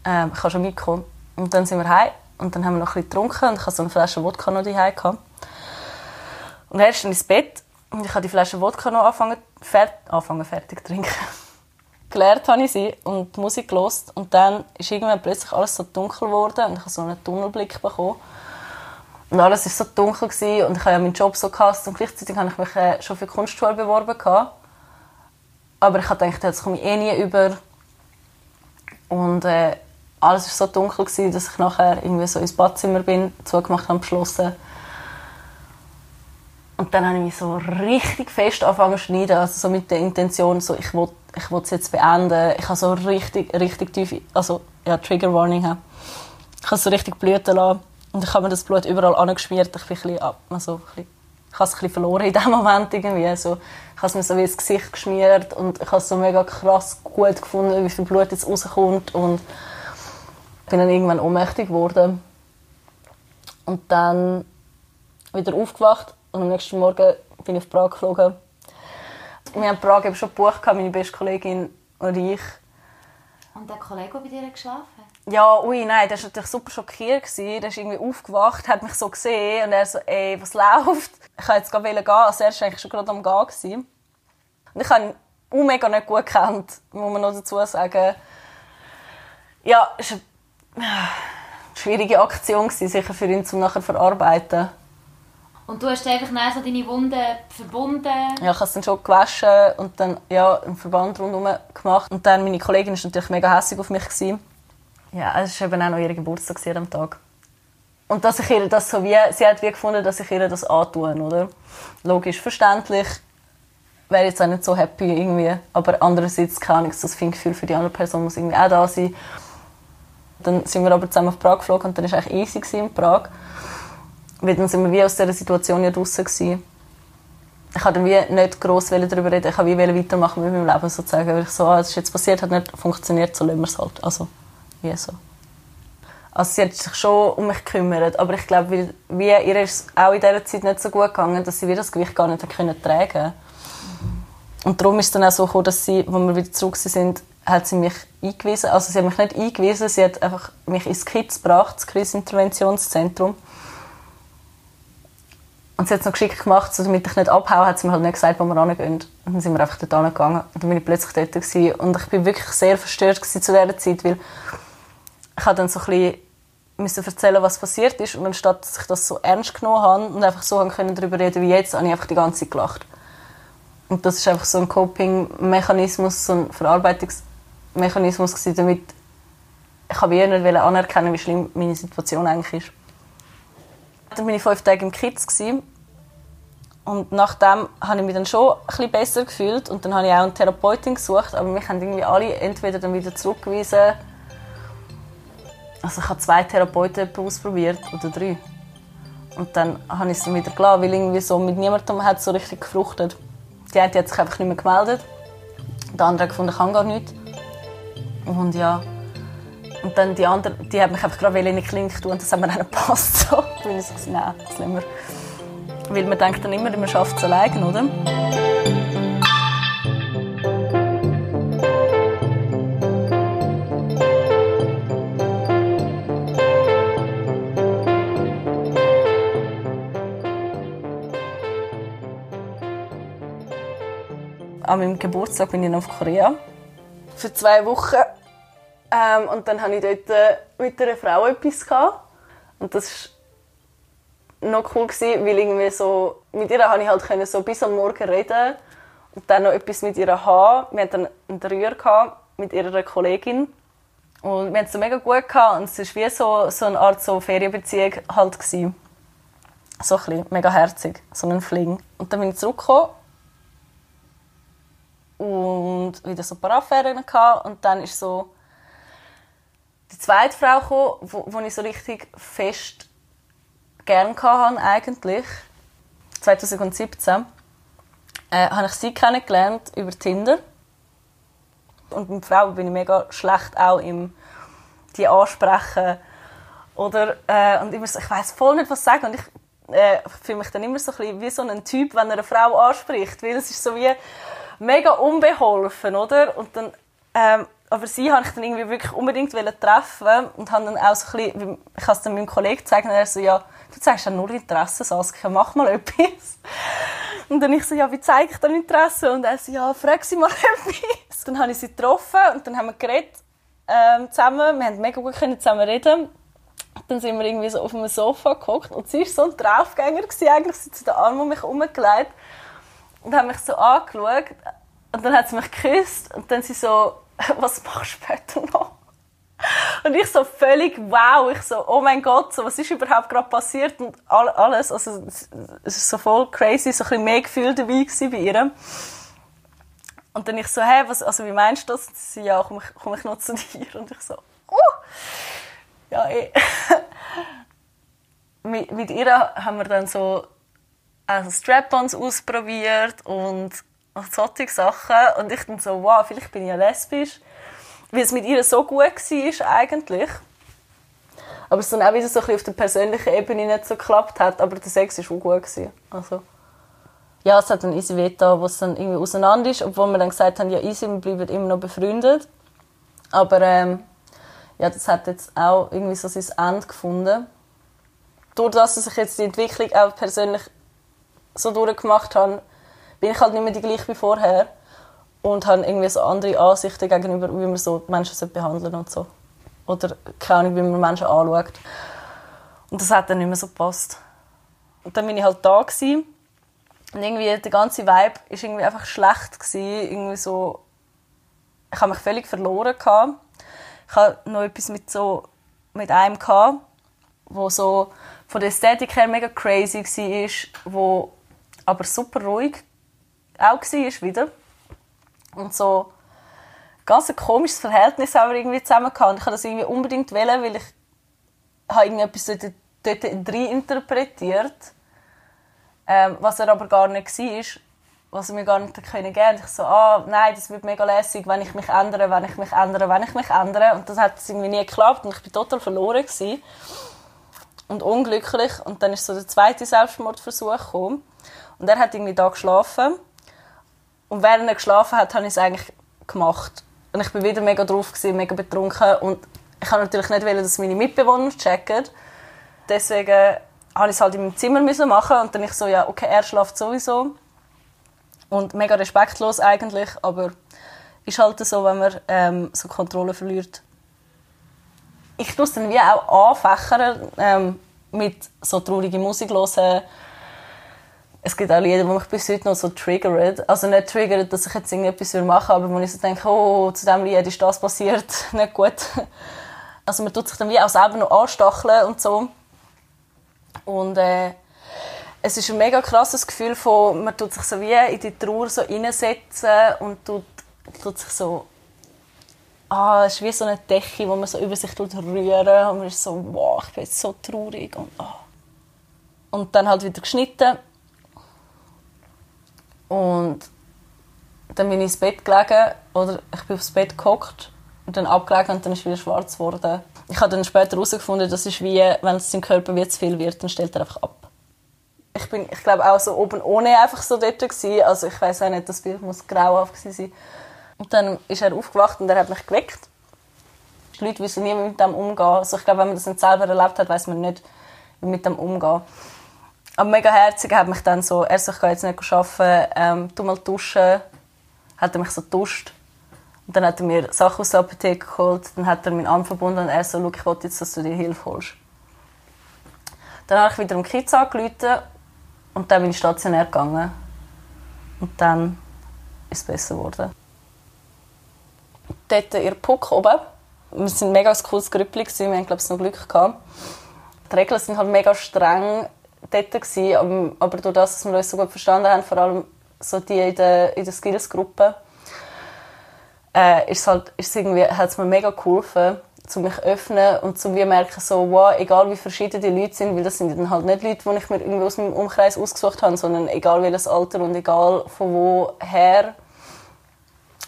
Speaker 2: Ähm, kannst du mitkommen? Und dann sind wir heim. Und dann haben wir noch ein bisschen getrunken. Und ich hatte so eine Flasche Wodka noch daheim. Und er ist dann ins Bett. Und ich habe die Flasche Wodka noch anfangen, fer anfangen fertig zu trinken. Gelernt habe ich sie und die Musik gelost Und dann ist irgendwann plötzlich alles so dunkel geworden. Und ich habe so einen Tunnelblick bekommen. Und alles war so dunkel gewesen, und ich habe ja meinen Job so gehasst und gleichzeitig habe ich mich äh, schon für Kunstschule beworben. Gehabt. Aber ich dachte, das komme ich eh nie über. Und äh, alles war so dunkel, gewesen, dass ich nachher irgendwie so ins Badzimmer bin, zugemacht habe, beschlossen. Und dann habe ich mich so richtig fest angefangen zu schneiden, also so mit der Intention, so, ich will, ich es jetzt beenden. Ich habe so richtig, richtig tief, also ja, Trigger Warning. Ich habe so richtig blüten lassen. Und ich habe mir das Blut überall angeschmiert. Ich bin ein bisschen, also, ein bisschen, ich habe es ein verloren in diesem Moment irgendwie. Also, ich habe es mir so wie ins Gesicht geschmiert und ich habe es so mega krass gut gefunden, wie viel Blut jetzt rauskommt und bin dann irgendwann ohnmächtig geworden. Und dann wieder aufgewacht und am nächsten Morgen bin ich auf Prag geflogen. Wir haben Prag eben schon gebucht, meine beste Kollegin und ich.
Speaker 1: Und der Kollege, der bei dir geschlafen
Speaker 2: ja, ui, nein, der war natürlich super schockiert. Der ist irgendwie aufgewacht, hat mich so gesehen und er so, ey, was läuft? Ich wollte jetzt gehen, also er war eigentlich schon gerade am Gehen. Gewesen. Und ich habe ihn auch mega nicht gut gekannt, muss man noch dazu sagen. Ja, es war eine schwierige Aktion, sicher für ihn zum nachher verarbeiten.
Speaker 1: Und du hast einfach so deine Wunden verbunden?
Speaker 2: Ja, ich habe es dann schon gewaschen und dann ja, einen Verband rundherum gemacht. Und dann, meine Kollegin war natürlich mega hässlich auf mich. Gewesen. Ja, es war eben auch noch ihr Geburtstag am Tag. Und dass ich ihr das so wie, sie hat wie gefunden, dass ich ihr das antue, oder? Logisch, verständlich. Wäre jetzt auch nicht so happy irgendwie. Aber andererseits kann ich das Gefühl für die andere Person muss irgendwie auch da sein. Dann sind wir aber zusammen auf Prag geflogen und dann war es eigentlich easy in Prag. Weil dann sind wir wie aus dieser Situation ja draussen gewesen. Ich wollte wie nicht gross darüber reden. Ich wollte wie weitermachen mit meinem Leben sozusagen. Weil ich so, ah, ist jetzt passiert, hat nicht funktioniert, so lassen wir es halt. Also, wie so. Also sie hat sich schon um mich gekümmert, aber ich glaube, wie, ihr ist es auch in dieser Zeit nicht so gut gegangen, dass sie das Gewicht gar nicht können tragen Und darum ist es dann auch so gekommen, dass sie, als wir wieder zurück sind, hat sie mich eingewiesen. Also sie hat mich nicht eingewiesen, sie hat einfach mich ins KITS gebracht, das Kriseninterventionszentrum. Und sie hat es noch geschickt gemacht, so, damit ich nicht abhaue, hat sie mir halt nicht gesagt, wo wir hingehen. Und dann sind wir einfach dort hingegangen. Und dann bin ich plötzlich dort. Gewesen. Und ich bin wirklich sehr verstört zu dieser Zeit, weil ich habe dann so ein bisschen erzählen, was passiert ist. Und anstatt dass ich das so ernst genommen habe und einfach so können darüber reden wie jetzt, habe ich einfach die ganze Zeit gelacht. Und das ist einfach so ein Coping-Mechanismus, so ein Verarbeitungsmechanismus gewesen, damit ich habe nicht anerkennen, wie schlimm meine Situation eigentlich ist. Dann war ich fünf Tage im gewesen. und nachdem habe ich mich dann schon ein bisschen besser gefühlt und dann habe ich auch eine Therapeutin gesucht, aber mich haben irgendwie alle entweder dann wieder zurückgewiesen also ich habe zwei Therapeuten ausprobiert, oder drei. Und dann habe ich es wieder gelassen, weil irgendwie so mit niemandem hat so richtig gefruchtet. Die eine hat sich einfach nicht mehr gemeldet. Der andere hat gefunden, ich kann gar nichts. Und ja, und dann die andere, die hat mich einfach gerade in die Klinik tun und das hat mir dann gepasst. So. Bin ich so, nein, das lassen wir. Weil man denkt dann immer, man schafft es alleine, oder? An meinem Geburtstag bin ich auf Korea. Für zwei Wochen. Ähm, und dann hatte ich dort äh, mit einer Frau etwas. Gehabt. Und das war noch cool, gewesen, weil irgendwie so, mit ihr konnte ich halt können so bis am Morgen reden und dann noch etwas mit ihr haben. Wir hatten einen Dreier mit ihrer Kollegin. Und wir hatten es mega gut gehabt. Und es war wie so, so eine Art so Ferienbeziehung halt. So ein bisschen, mega herzig, so ein Fling. Und dann bin ich zurückgekommen und wieder so ein paar Affären gehabt. Und dann ist so die zweite Frau gekommen, wo, wo ich so richtig fest gern hatte, eigentlich. 2017 äh, habe ich sie kennengelernt über Tinder. Und mit Frauen bin ich mega schlecht auch im die ansprechen oder äh, und immer so, ich weiß voll nicht was sagen und ich äh, fühle mich dann immer so ein bisschen wie so ein Typ, wenn er eine Frau anspricht, weil es ist so wie mega unbeholfen, oder? Und dann, ähm, aber sie habe ich dann irgendwie wirklich unbedingt treffen und habe dann auch so ein bisschen, ich habe es dann meinem Kollegen gezeigt und er so, ja, du zeigst ja nur Interesse, Saskia, mach mal etwas. Und dann ich so, ja, wie zeige ich dann Interesse? Und er so, ja, frag sie mal etwas. Dann habe ich sie getroffen und dann haben wir geredet ähm, zusammen. Wir haben mega gut zusammen reden. Dann sind wir irgendwie so auf einem Sofa geguckt und sie war so ein Draufgänger gewesen, eigentlich. Sie hat den Arm um mich herumgelegt und hat mich so angeschaut. Und dann hat sie mich geküsst und dann sie so, was machst du später noch? Und ich so völlig wow, ich so, oh mein Gott, so, was ist überhaupt gerade passiert und alles, also es ist so voll crazy, so ein bisschen mehr Gefühl dabei bei ihr. Und dann ich so, was, also wie meinst du das? Und sie ja, komm ich, komm ich noch zu dir? Und ich so, oh, ja, eh. mit, mit ihr haben wir dann so also Strap-ons ausprobiert und solche Sachen. Und ich dann so, wow, vielleicht bin ich ja lesbisch. Weil es mit ihr so gut war eigentlich. Aber es dann auch wieder so auf der persönlichen Ebene nicht so geklappt hat. Aber der Sex war auch gut. Also, ja, es hat dann easy wehgetan, wo es dann irgendwie auseinander ist. Obwohl wir dann gesagt haben, ja easy, wir bleiben immer noch befreundet. Aber ähm, ja, das hat jetzt auch irgendwie so sein Ende gefunden. Durch das, dass ich jetzt die Entwicklung auch persönlich so durchgemacht habe, bin ich halt nicht mehr die gleiche wie vorher und habe irgendwie so andere Ansichten gegenüber, wie man so Menschen behandeln und so. Oder keine Ahnung, wie man Menschen anschaut. Und das hat dann nicht mehr so gepasst. Und dann bin ich halt da gewesen. und irgendwie der ganze Vibe ist irgendwie einfach schlecht gewesen. irgendwie so ich habe mich völlig verloren gehabt. Ich hatte noch etwas mit so mit einem wo so von der Ästhetik her mega crazy war, wo aber super ruhig auch war wieder. Und so ganz ein komisches Verhältnis haben wir irgendwie zusammen gehabt. Und ich habe das irgendwie unbedingt wählen, weil ich habe irgendetwas dort, dort drin interpretiert, ähm, was er aber gar nicht war, was er mir gar nicht können geben. Und ich so, ah, nein, das wird mega lässig, wenn ich mich ändere, wenn ich mich ändere, wenn ich mich ändere. Und das hat irgendwie nie geklappt und ich bin total verloren gewesen. und unglücklich. Und dann ist so der zweite Selbstmordversuch gekommen. Und er hat irgendwie da geschlafen. Und während er geschlafen hat, habe ich es eigentlich gemacht. Und ich bin wieder mega drauf, gewesen, mega betrunken. Und ich habe natürlich nicht wollen, dass meine Mitbewohner checken. Deswegen habe ich es halt in meinem Zimmer machen und dann ich so, ja, okay, er schlaft sowieso. Und mega respektlos eigentlich, aber ist halt so, wenn man ähm, so Kontrolle verliert. Ich tue es dann wie auch anfächern, ähm, mit so trauriger Musik hören, es gibt auch Lieder, die mich bis heute noch so triggern. Also nicht triggern, dass ich jetzt irgendetwas machen will, aber wenn ich so denke, oh, zu diesem Lied ist das passiert, nicht gut. Also man tut sich dann wie auch selber noch anstacheln und so. Und äh, es ist ein mega krasses Gefühl von, man tut sich so wie in die Trauer so reinsetzen und tut, tut sich so ah, es ist wie so eine Decke, wo man so über sich rühren und man ist so, wow, ich bin jetzt so traurig und ah. Und dann halt wieder geschnitten und dann bin ich ins Bett gelegen oder ich bin aufs Bett gehockt dann abgelegen und dann ist wieder schwarz geworden. Ich habe dann später herausgefunden, das ist wie, wenn es im Körper wie zu viel wird, dann stellt er einfach ab. Ich bin, ich glaube, auch so oben ohne einfach so dort gewesen. Also ich weiß auch nicht, das Bild muss grauhaft sein. Und dann ist er aufgewacht und er hat mich geweckt. Die Leute wissen nie, wie mit dem umgehen. Also ich glaube, wenn man das nicht selber erlebt hat, weiß man nicht, wie mit dem umgehen. Aber mega herzig hat mich dann so, er sagt, ich kann jetzt nicht arbeiten, ähm, du mal duschen. Hat er mich so duscht. Und dann hat er mir Sachen aus der Apotheke geholt, dann hat er meinen Arm verbunden und er so, ich will jetzt, dass du dir Hilfe holst. Dann habe ich wieder um Kids angerufen und dann bin ich stationär gegangen. Und dann ist es besser geworden. Dort ihr Puck oben. Wir waren mega ein cooles Grüppli, wir haben glaube ich noch Glück gehabt. Die Regeln sind halt mega streng dort gewesen, aber durch das, dass wir uns so gut verstanden haben, vor allem so die in der, in der Skills-Gruppe, äh, halt, hat es mir mega geholfen, zu mich öffnen und zu merken, so, wow, egal wie verschieden die Leute sind, weil das sind dann halt nicht Leute, die ich mir irgendwie aus meinem Umkreis ausgesucht habe, sondern egal welches Alter und egal von woher,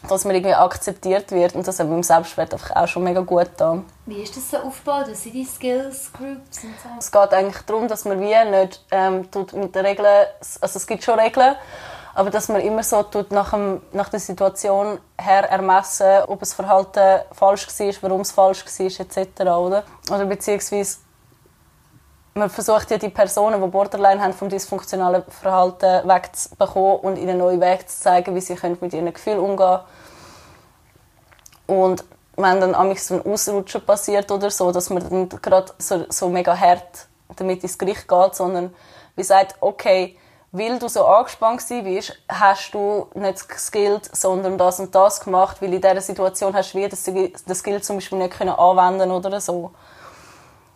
Speaker 2: dass man irgendwie akzeptiert wird und das hat meinem Selbstwert einfach auch schon mega gut da.
Speaker 1: Wie ist das so aufgebaut? Was sind die Skills Groups und so?
Speaker 2: Es geht eigentlich darum, dass man wie nicht ähm, mit den Regeln, also es gibt schon Regeln, aber dass man immer so tut, nach, dem, nach der Situation her ermessen, ob das Verhalten falsch war, warum es falsch war, etc. Oder, oder beziehungsweise man versucht ja die Personen, die Borderline haben, vom dysfunktionalen Verhalten wegzubekommen und ihnen neue Wege zu zeigen, wie sie mit ihren Gefühlen umgehen können. Und wenn dann amigs so ein Ausrutschen passiert oder so, dass man dann gerade so, so mega hart damit ins Gericht geht, sondern wie sagt, okay, weil du so angespannt bist, hast du nicht geskillt, sondern das und das gemacht, weil in dieser Situation hast du wie das, das Skill zum Beispiel nicht können anwenden oder so.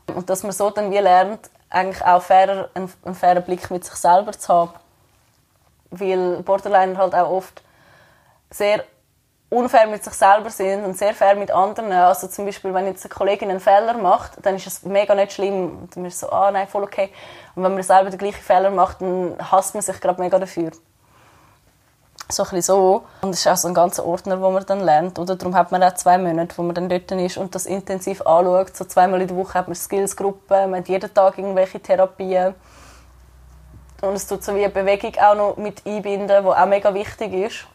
Speaker 2: Und dass man so dann wie lernt, eigentlich auch fairer, einen, einen fairen Blick mit sich selber zu haben. Weil Borderliner halt auch oft sehr unfair mit sich selber sind und sehr fair mit anderen. Also zum Beispiel, wenn jetzt eine Kollegin einen Fehler macht, dann ist es mega nicht schlimm. Und dann ist so, ah nein, voll okay. Und wenn man selber den gleichen Fehler macht, dann hasst man sich gerade mega dafür. So ein so. Und es ist auch so ein ganzer Ordner, wo man dann lernt. Oder darum hat man auch zwei Monate, wo man dann dort ist und das intensiv anschaut. So zweimal in der Woche hat man Skillsgruppen, man hat jeden Tag irgendwelche Therapien. Und es tut so wie eine Bewegung auch noch mit einbinden, die auch mega wichtig ist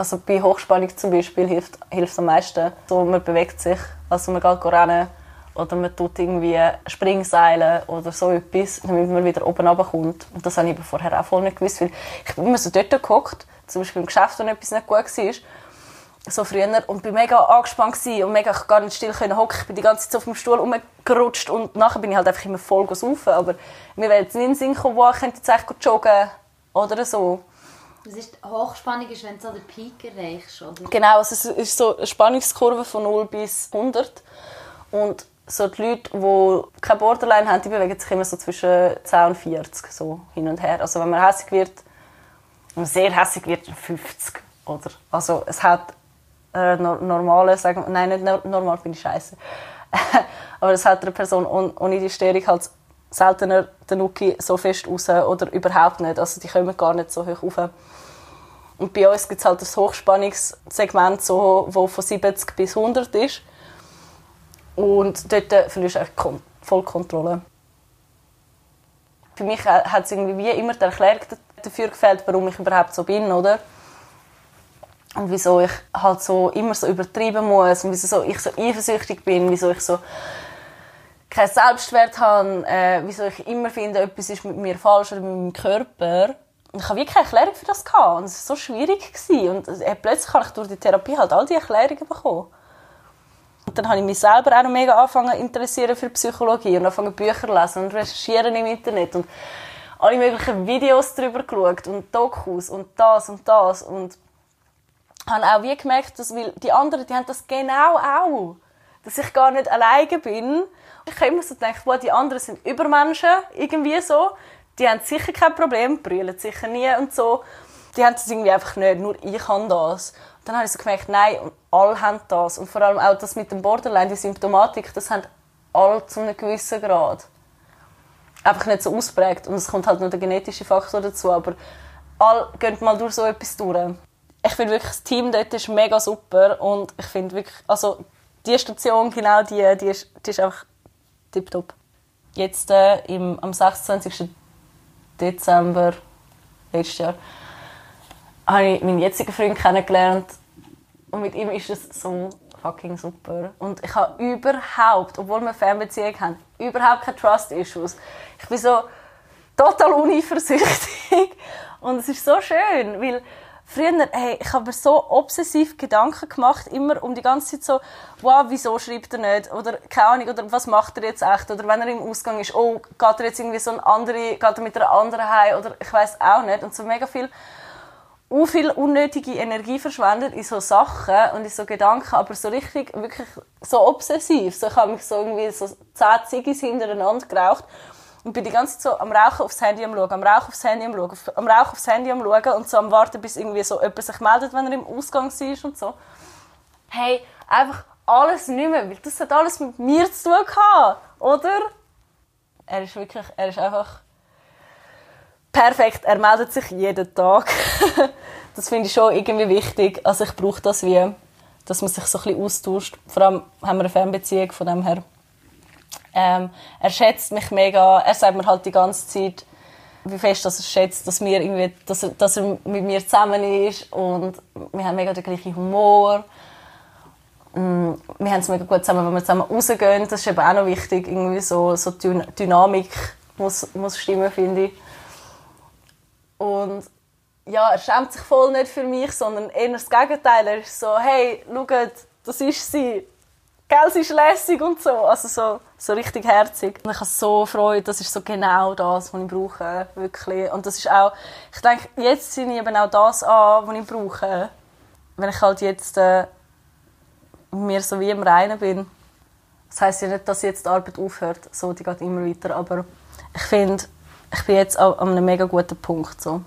Speaker 2: also bei Hochspannung zum Beispiel hilft, hilft am meisten. So, man bewegt sich, also man geht rennen oder man tut irgendwie Springseilen oder so etwas, damit man wieder oben runterkommt. Und das habe ich vorher auch voll nicht gewusst, weil ich bin immer so dort geguckt, zum Beispiel im Geschäft, wenn etwas nicht gut war, so früher, und bin mega angespannt und mega gar nicht still können hocken. Ich bin die ganze Zeit auf dem Stuhl rumgerutscht und nachher bin ich halt einfach immer voll saufen. Aber mir wäre jetzt nicht in den Sinn gekommen, wo ich könnte jetzt eigentlich joggen oder so.
Speaker 1: Das ist Hochspannung ist, wenn du so den Peak erreichst, oder?
Speaker 2: Genau, also es ist so eine Spannungskurve von 0 bis 100 und so die Leute, die keine Borderline haben, die bewegen sich immer so zwischen 10 und 40 so hin und her. Also wenn man hässig wird, wenn man sehr hässig wird, 50 oder also es hat äh, normale, sagen nein nicht normal finde ich scheiße, aber es hat eine Person ohne die Störung halt seltener den Nuki so fest raus oder überhaupt nicht. Also die kommen gar nicht so hoch rauf. Und bei uns gibt es halt das Hochspannungssegment, so, von 70 bis 100 ist. Und dort verlierst du eigentlich voll Kontrolle. Für mich hat es irgendwie wie immer die Erklärung dafür gefällt, warum ich überhaupt so bin, oder? Und wieso ich halt so immer so übertreiben muss und wieso ich so eifersüchtig bin, wieso ich so keinen Selbstwert habe, äh, wieso ich immer finde, etwas ist mit mir falsch oder mit meinem Körper. Und ich habe wirklich keine Erklärung für das gehabt. Und es war so schwierig. Gewesen. Und äh, plötzlich habe ich durch die Therapie halt all die Erklärungen bekommen. Und dann habe ich mich selber auch noch mega angefangen interessieren für Psychologie und angefangen Bücher zu lesen und recherchieren im Internet und alle möglichen Videos darüber geschaut und Dokus und das und das und habe auch wie gemerkt, dass weil die anderen, die haben das genau auch, dass ich gar nicht alleine bin ich habe immer so gedacht, wow, die anderen sind Übermenschen, irgendwie so. Die haben sicher kein Problem, brüllen sicher nie und so. Die haben das irgendwie einfach nicht, nur ich habe das. Dann habe ich so gemerkt, nein, alle haben das. Und vor allem auch das mit dem Borderline, die Symptomatik, das haben alle zu einem gewissen Grad. Einfach nicht so ausprägt. Und es kommt halt nur der genetische Faktor dazu. Aber alle gehen mal durch so etwas durch. ich finde wirklich, das Team dort ist mega super und ich finde wirklich, also die Station, genau die, die ist, die ist einfach tipptopp. Jetzt äh, im, am 26. Dezember letztes Jahr habe ich meinen jetzigen Freund kennengelernt und mit ihm ist es so fucking super. Und ich habe überhaupt, obwohl wir Fernbeziehung haben, überhaupt keine Trust-Issues. Ich bin so total uneifersüchtig und es ist so schön, weil früher, hey, ich habe mir so obsessiv Gedanken gemacht, immer um die ganze Zeit so, wow, wieso schreibt er nicht? Oder keine Ahnung, oder was macht er jetzt echt? Oder wenn er im Ausgang ist, oh, geht er jetzt irgendwie so ein andere, geht er mit einer anderen heim? Oder ich weiß auch nicht. Und so mega viel, u viel unnötige Energie verschwendet in so Sachen und in so Gedanken, aber so richtig, wirklich so obsessiv. So, ich habe mich so irgendwie so zehn Ziggis hintereinander geraucht und bin die ganze Zeit so am Rauchen aufs Handy am Schauen, am Rauchen aufs Handy am Schauen, am Rauchen aufs Handy am Schauen und so am Warten, bis irgendwie so jemand sich meldet, wenn er im Ausgang ist und so. Hey, einfach alles nicht mehr, weil das hat alles mit mir zu tun gehabt, oder? Er ist wirklich, er ist einfach perfekt, er meldet sich jeden Tag. das finde ich schon irgendwie wichtig. Also ich brauche das wie, dass man sich so ein bisschen austauscht. Vor allem haben wir eine Fernbeziehung von dem her ähm, er schätzt mich mega. Er sagt mir halt die ganze Zeit, wie fest dass er schätzt, dass, wir irgendwie, dass, er, dass er mit mir zusammen ist. Und wir haben mega den gleichen Humor. Mm, wir haben es mega gut zusammen, wenn wir zusammen rausgehen. Das ist eben auch noch wichtig. Irgendwie so, so Dynamik muss, muss stimmen, finde ich. Und ja, er schämt sich voll nicht für mich, sondern eher das Gegenteil. Er ist so, hey, schaut, das ist sie gell, sie ist lässig und so. Also so, so richtig herzig. Und ich habe so Freude, das ist so genau das, was ich brauche, wirklich. Und das ist auch, ich denke, jetzt sind ich eben auch das an, was ich brauche. Wenn ich halt jetzt äh, mir so wie im Reinen bin. Das heisst ja nicht, dass jetzt die Arbeit aufhört, so, die geht immer weiter, aber ich finde, ich bin jetzt an einem mega guten Punkt, so.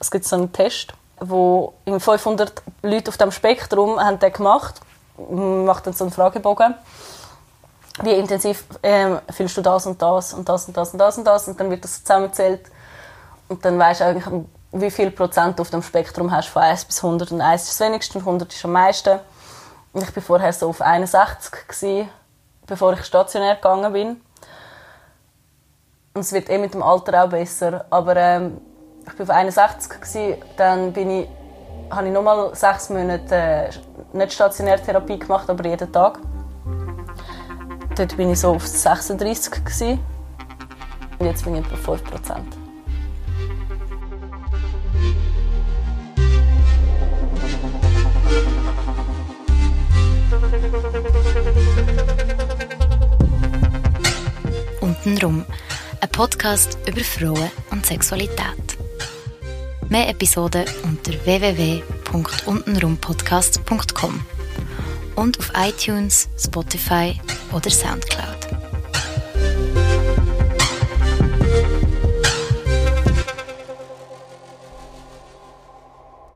Speaker 2: Es gibt so einen Test, wo 500 Leute auf dem Spektrum haben den gemacht macht dann so einen Fragebogen. Wie intensiv ähm, fühlst du das und das und das und das und das und das und dann wird das zusammengezählt und dann weißt du eigentlich, wie viel Prozent auf dem Spektrum hast von 1 bis 100 und 1 ist das wenigste und 100 ist am meisten. Ich war vorher so auf 61 gewesen, bevor ich stationär gegangen bin. Und es wird eh mit dem Alter auch besser, aber ähm, ich war auf 61 gewesen, dann bin ich habe ich nochmal sechs Monate äh, nicht stationär Therapie gemacht, aber jeden Tag. Dort bin ich so auf 36 gewesen. und jetzt bin ich etwa 5 Prozent.
Speaker 1: Untenrum, ein Podcast über Frauen und Sexualität. Mehr Episoden unter www.untenrumpodcast.com und auf iTunes, Spotify oder Soundcloud.